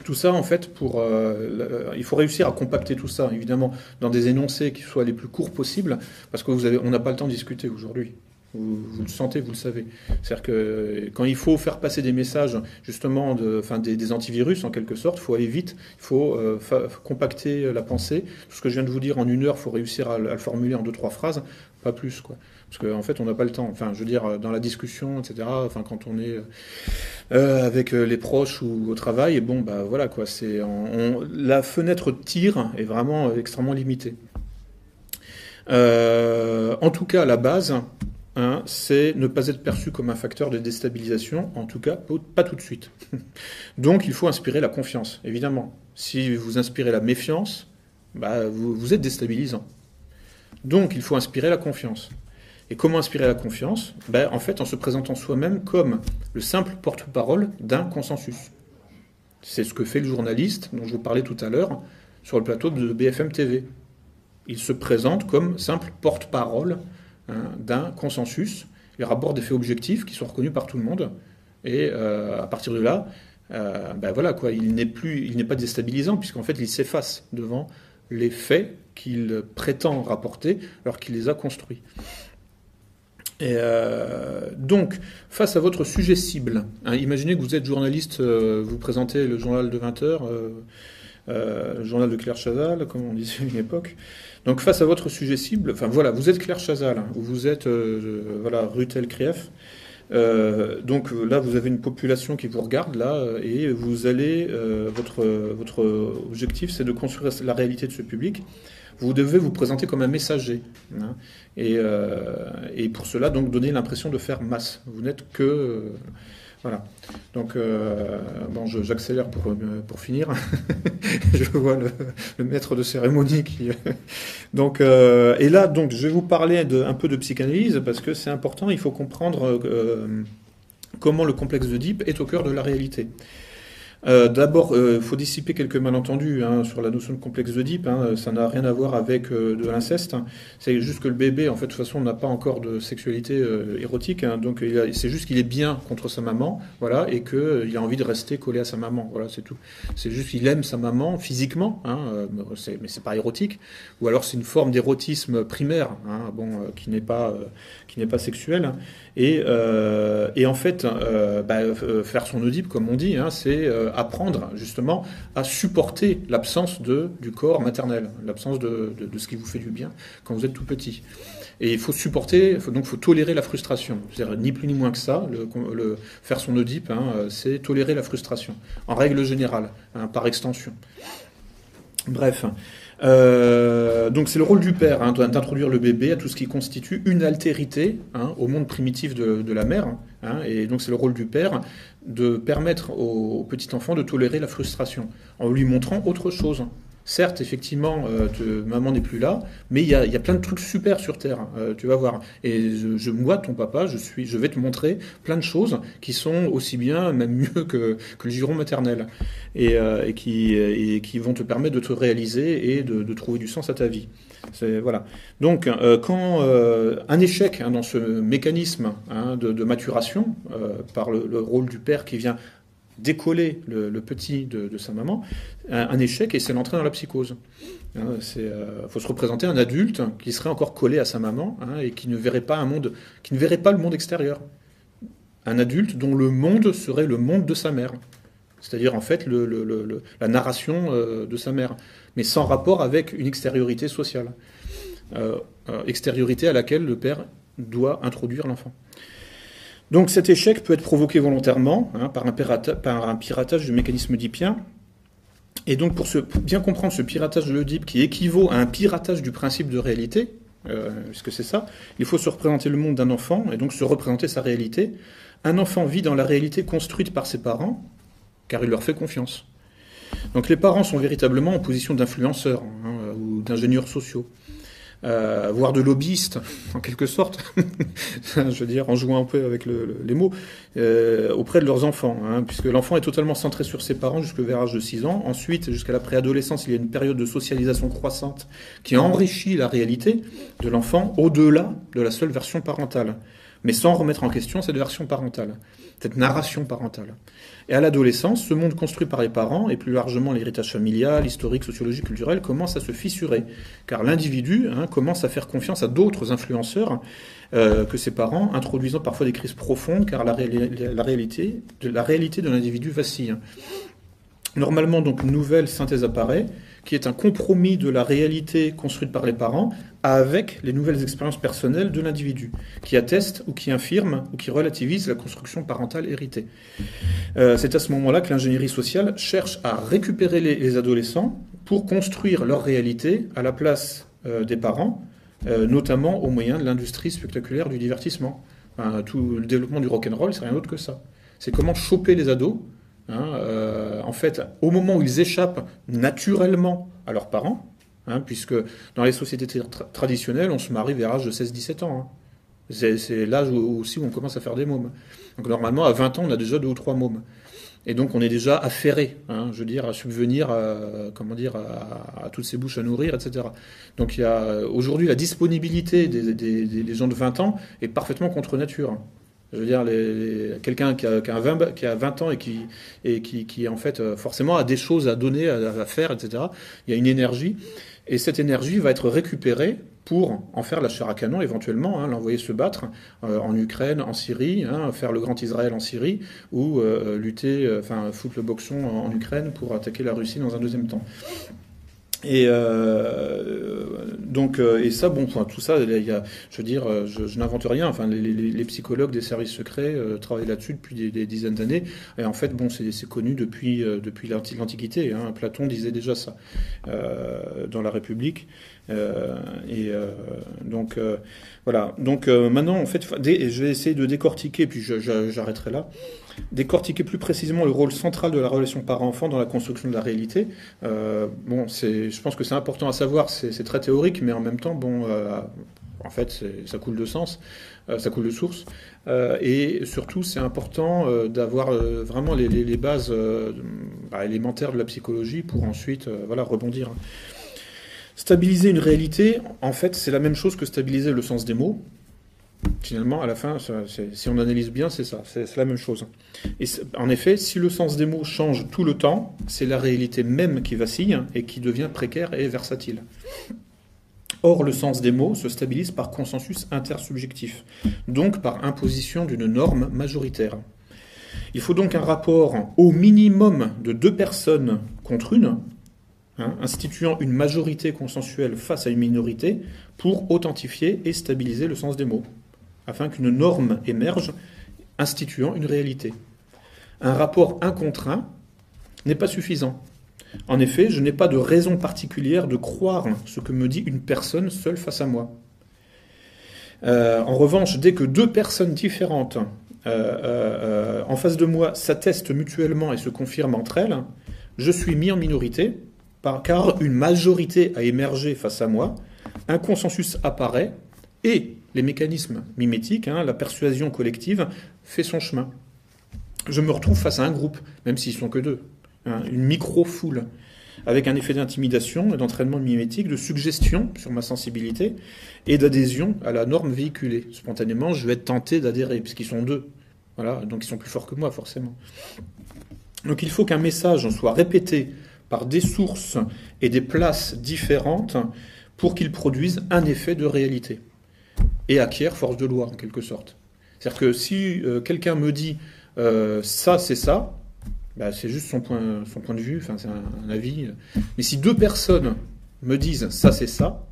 Tout ça, en fait, euh, il faut réussir à compacter tout ça, évidemment, dans des énoncés qui soient les plus courts possibles, parce que vous avez, on n'a pas le temps de discuter aujourd'hui. Vous, le sentez, vous le savez. C'est-à-dire que quand il faut faire passer des messages, justement, enfin, des, antivirus, en quelque sorte, il faut aller vite, il faut euh, compacter la pensée. Tout ce que je viens de vous dire en une heure, il faut réussir à, le formuler en deux, trois phrases, pas plus, quoi. Parce qu'en en fait, on n'a pas le temps. Enfin, je veux dire, dans la discussion, etc., enfin, quand on est euh, avec euh, les proches ou au travail, bon, bah voilà, quoi. La fenêtre de tir est vraiment extrêmement limitée. Euh, en tout cas, la base, hein, c'est ne pas être perçu comme un facteur de déstabilisation, en tout cas pas tout de suite. Donc il faut inspirer la confiance, évidemment. Si vous inspirez la méfiance, bah, vous êtes déstabilisant. Donc il faut inspirer la confiance. Et comment inspirer la confiance ben, En fait, en se présentant soi-même comme le simple porte-parole d'un consensus. C'est ce que fait le journaliste dont je vous parlais tout à l'heure sur le plateau de BFM TV. Il se présente comme simple porte-parole hein, d'un consensus. Il rapporte des faits objectifs qui sont reconnus par tout le monde. Et euh, à partir de là, euh, ben voilà quoi, il n'est plus, il n'est pas déstabilisant puisqu'en fait il s'efface devant les faits qu'il prétend rapporter alors qu'il les a construits. Et euh, donc, face à votre sujet cible, hein, imaginez que vous êtes journaliste, euh, vous présentez le journal de 20 heures, euh, le journal de Claire Chazal, comme on disait à une époque. Donc, face à votre sujet cible, enfin voilà, vous êtes Claire Chazal, hein, vous êtes voilà, Rutel Krief. donc là, vous avez une population qui vous regarde là, et vous allez, votre, votre objectif, c'est de construire la réalité de ce public vous devez vous présenter comme un messager. Hein. Euh, et, pour cela, donc, donner l'impression de faire masse. Vous n'êtes que... Euh, voilà. Donc, euh, bon, j'accélère pour, pour finir. je vois le, maître de cérémonie qui. donc, et là, donc, je vais vous parler de, un peu de psychanalyse parce que c'est important. Il faut comprendre comment le complexe de Deep est au cœur de la réalité. Euh, d'abord, il euh, faut dissiper quelques malentendus hein, sur la notion de complexe d'Oedipe. Hein, ça n'a rien à voir avec euh, de l'inceste. C'est juste que le bébé, en fait, de toute façon, n'a pas encore de sexualité érotique. Hein. donc, c'est juste qu'il est bien contre sa maman, voilà, et qu'il a envie de rester collé à sa maman. Voilà, c'est tout. C'est juste qu'il aime sa maman physiquement, mais c'est pas érotique. Ou alors, c'est une forme d'érotisme primaire, bon, qui n'est pas qui n'est pas sexuel. Et, et en fait, bah, faire son Oedipe, comme on dit, c'est apprendre justement à supporter l'absence du corps maternel, l'absence de, ce qui vous fait du bien quand vous êtes tout petit. Et il faut supporter, donc il faut tolérer la frustration. C'est-à-dire ni plus ni moins que ça. Le, faire son Oedipe, hein, c'est tolérer la frustration, en règle générale, hein, par extension. Bref. Euh, donc c'est le rôle du père hein, d'introduire le bébé à tout ce qui constitue une altérité hein, au monde primitif de, la mère. Hein, et donc c'est le rôle du père de permettre au petit enfant de tolérer la frustration en lui montrant autre chose. Certes, effectivement, euh, maman n'est plus là, mais il y a, plein de trucs super sur Terre, euh, tu vas voir. Et je, moi, ton papa, je, suis, je vais te montrer plein de choses qui sont aussi bien, même mieux que, le giron maternel, et, euh, qui, qui vont te permettre de te réaliser et de, trouver du sens à ta vie. Voilà. Donc, quand un échec hein, dans ce mécanisme hein, de, maturation, par le, rôle du père qui vient décoller le, petit de, sa maman, un, échec et c'est l'entrée dans la psychose. Il hein, euh, faut se représenter un adulte qui serait encore collé à sa maman hein, et qui ne verrait pas un monde, qui ne verrait pas le monde extérieur. Un adulte dont le monde serait le monde de sa mère, c'est-à-dire en fait la narration euh, de sa mère, mais sans rapport avec une extériorité sociale, euh, extériorité à laquelle le père doit introduire l'enfant. Donc cet échec peut être provoqué volontairement hein, par, un piratage du mécanisme oedipien. Et donc pour, bien comprendre ce piratage de l'Oedipe qui équivaut à un piratage du principe de réalité, euh, puisque c'est ça, il faut se représenter le monde d'un enfant et donc se représenter sa réalité. Un enfant vit dans la réalité construite par ses parents, car il leur fait confiance. Donc les parents sont véritablement en position d'influenceurs hein, ou d'ingénieurs sociaux euh, voire de lobbyistes, en quelque sorte, je veux dire, en jouant un peu avec les mots, euh, auprès de leurs enfants, hein, puisque l'enfant est totalement centré sur ses parents jusqu'à l'âge de 6 ans. Ensuite, jusqu'à la préadolescence, il y a une période de socialisation croissante qui enrichit la réalité de l'enfant au-delà de la seule version parentale, mais sans remettre en question cette version parentale, cette narration parentale. Et à l'adolescence, ce monde construit par les parents, et plus largement l'héritage familial, historique, sociologique, culturel, commence à se fissurer. Car l'individu hein, commence à faire confiance à d'autres influenceurs euh, que ses parents, introduisant parfois des crises profondes, car la, la réalité de l'individu vacille. Normalement, donc, une nouvelle synthèse apparaît, qui est un compromis de la réalité construite par les parents avec les nouvelles expériences personnelles de l'individu, qui atteste ou qui infirme ou qui relativise la construction parentale héritée. Euh, c'est à ce moment-là que l'ingénierie sociale cherche à récupérer les, adolescents pour construire leur réalité à la place euh, des parents, euh, notamment au moyen de l'industrie spectaculaire du divertissement. tout le développement du rock'n'roll, c'est rien d'autre que ça. C'est comment choper les ados Hein, euh, en fait, au moment où ils échappent naturellement à leurs parents, hein, puisque dans les sociétés traditionnelles, on se marie vers l'âge de 16-17 ans. Hein. C'est l'âge aussi où on commence à faire des mômes. Donc normalement, à 20 ans, on a déjà deux ou trois mômes. Et donc on est déjà affairé, je veux dire, à subvenir, à, comment dire, à, toutes ces bouches à nourrir, etc. Donc il y a aujourd'hui la disponibilité des, gens de 20 ans est parfaitement contre nature. Je veux dire, quelqu'un qui a, qui, a 20, qui a 20 ans et qui, en fait, euh, forcément, a des choses à donner, à, faire, etc. Il y a une énergie. Et cette énergie va être récupérée pour en faire la chair à canon éventuellement, hein, l'envoyer se battre euh, en Ukraine, en Syrie, hein, faire le grand Israël en Syrie, ou euh, lutter, enfin foutre le boxon en, Ukraine pour attaquer la Russie dans un deuxième temps. Et euh, donc, euh, et ça, bon, enfin, tout ça, il y a, je veux dire, euh, je, n'invente rien. Enfin, les, psychologues des services secrets travaillent là-dessus depuis des, dizaines d'années. Et en fait, bon, c'est connu depuis depuis l'Antiquité. Hein. Platon disait déjà ça dans la République. Et donc, voilà. Donc maintenant, en fait, je vais essayer de décortiquer, puis j'arrêterai là décortiquer plus précisément le rôle central de la relation parent-enfant dans la construction de la réalité. Euh, bon, je pense que c'est important à savoir, c'est très théorique, mais en même temps, bon, euh, en fait, ça coule de sens, euh, ça coule de source. et surtout, c'est important d'avoir vraiment les, bases élémentaires de la psychologie pour ensuite voilà, rebondir. Stabiliser une réalité, en fait, c'est la même chose que stabiliser le sens des mots. Finalement, à la fin, si on analyse bien, c'est ça, c'est la même chose. En effet, si le sens des mots change tout le temps, c'est la réalité même qui vacille et qui devient précaire et versatile. Or, le sens des mots se stabilise par consensus intersubjectif, donc par imposition d'une norme majoritaire. Il faut donc un rapport au minimum de deux personnes contre une, hein, instituant une majorité consensuelle face à une minorité pour authentifier et stabiliser le sens des mots, afin qu'une norme émerge instituant une réalité. Un rapport incontrait n'est pas suffisant. En effet, je n'ai pas de raison particulière de croire ce que me dit une personne seule face à moi. Euh, en revanche, dès que deux personnes différentes euh, euh, en face de moi s'attestent mutuellement et se confirment entre elles, je suis mis en minorité, car une majorité a émergé face à moi, un consensus apparaît, et les mécanismes mimétiques, hein, la persuasion collective, fait son chemin. Je me retrouve face à un groupe, même s'ils sont que deux, hein, une micro-foule, avec un effet d'intimidation et d'entraînement mimétique, de suggestion sur ma sensibilité et d'adhésion à la norme véhiculée. Spontanément, je vais être tenté d'adhérer, puisqu'ils sont deux. Voilà, donc ils sont plus forts que moi, forcément. Donc il faut qu'un message soit répété par des sources et des places différentes pour qu'il produise un effet de réalité et acquiert force de loi, en quelque sorte. C'est-à-dire que si euh, quelqu'un me dit euh, ça, c'est ça, bah, c'est juste son point, de vue, enfin, c'est un, avis. Mais si deux personnes me disent ça, c'est ça,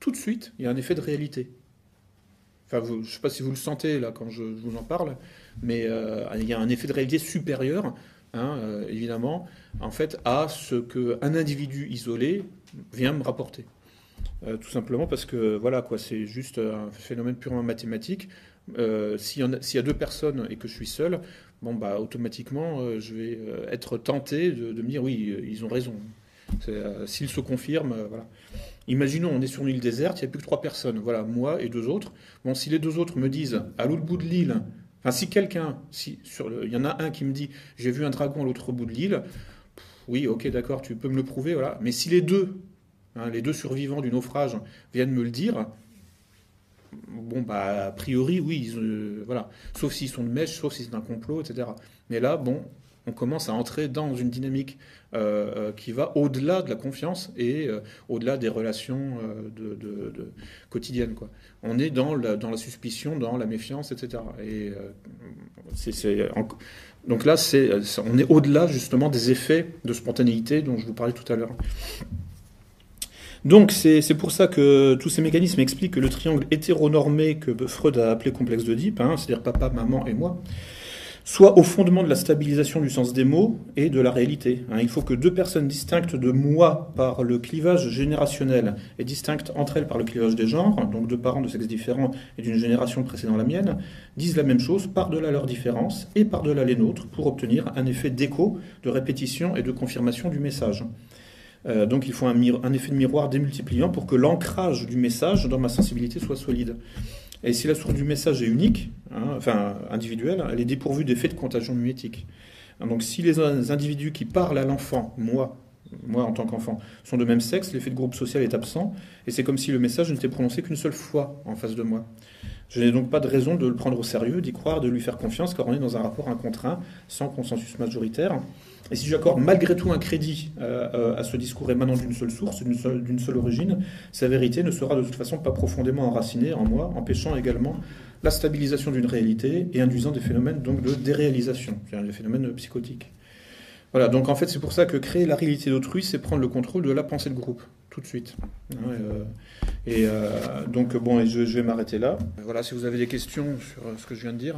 tout de suite, il y a un effet de réalité. Je ne sais pas si vous le sentez là quand je, vous en parle, mais euh, il y a un effet de réalité supérieur, hein, euh, évidemment, en fait, à ce qu'un individu isolé vient me rapporter. Euh, tout simplement parce que voilà quoi, c'est juste un phénomène purement mathématique. S'il y, y, a deux personnes et que je suis seul, bon bah automatiquement je vais être tenté de, de, me dire oui, ils ont raison. S'ils se confirment, voilà. Imaginons, on est sur une île déserte, il n'y a plus que trois personnes. Voilà, moi et deux autres. Bon, si les deux autres me disent, à l'autre bout de l'île, enfin, si quelqu'un, il y en a un qui me dit, j'ai vu un dragon à l'autre bout de l'île, oui, ok, d'accord, tu peux me le prouver, voilà. Mais si les deux, hein, les deux survivants du naufrage viennent me le dire, bon, bah, a priori, oui, euh, voilà. Sauf s'ils sont de mèche, sauf si c'est un complot, etc. Mais là, bon, on commence à entrer dans une dynamique euh, euh, qui va au-delà de la confiance et euh, au-delà des relations de, quotidiennes. On est dans la, suspicion, dans la méfiance, etc. Et donc là, on est au-delà justement des effets de spontanéité dont je vous parlais tout à l'heure. Donc c'est pour ça que tous ces mécanismes expliquent que le triangle hétéronormé que Freud a appelé complexe d'Oedipe, hein, c'est-à-dire papa, maman et moi, soit au fondement de la stabilisation du sens des mots et de la réalité. Hein. il faut que deux personnes distinctes de moi par le clivage générationnel et distinctes entre elles par le clivage des genres, donc deux parents de sexes différents et d'une génération précédant la mienne, disent la même chose par-delà leurs différences et par-delà les nôtres pour obtenir un effet d'écho, de répétition et de confirmation du message. Euh, donc il faut un, un effet de miroir démultipliant pour que l'ancrage du message dans ma sensibilité soit solide. Et si la source du message est unique, hein, enfin individuelle, elle est dépourvue d'effet de contagion muétique. Donc si les individus qui parlent à l'enfant, moi, moi en tant qu'enfant, sont de même sexe, l'effet de groupe social est absent, et c'est comme si le message n'était prononcé qu'une seule fois en face de moi. Je n'ai donc pas de raison de le prendre au sérieux, d'y croire, de lui faire confiance, car on est dans un rapport incontrait, sans consensus majoritaire. Et si j'accorde malgré tout un crédit euh, euh, à ce discours émanant d'une seule source, d'une seule, origine, sa vérité ne sera de toute façon pas profondément enracinée en moi, empêchant également la stabilisation d'une réalité et induisant des phénomènes donc de déréalisation, des phénomènes psychotiques. Voilà, donc en fait c'est pour ça que créer la réalité d'autrui, c'est prendre le contrôle de la pensée de groupe, tout de suite. Euh, et donc bon, je, vais m'arrêter là. Voilà, si vous avez des questions sur ce que je viens de dire.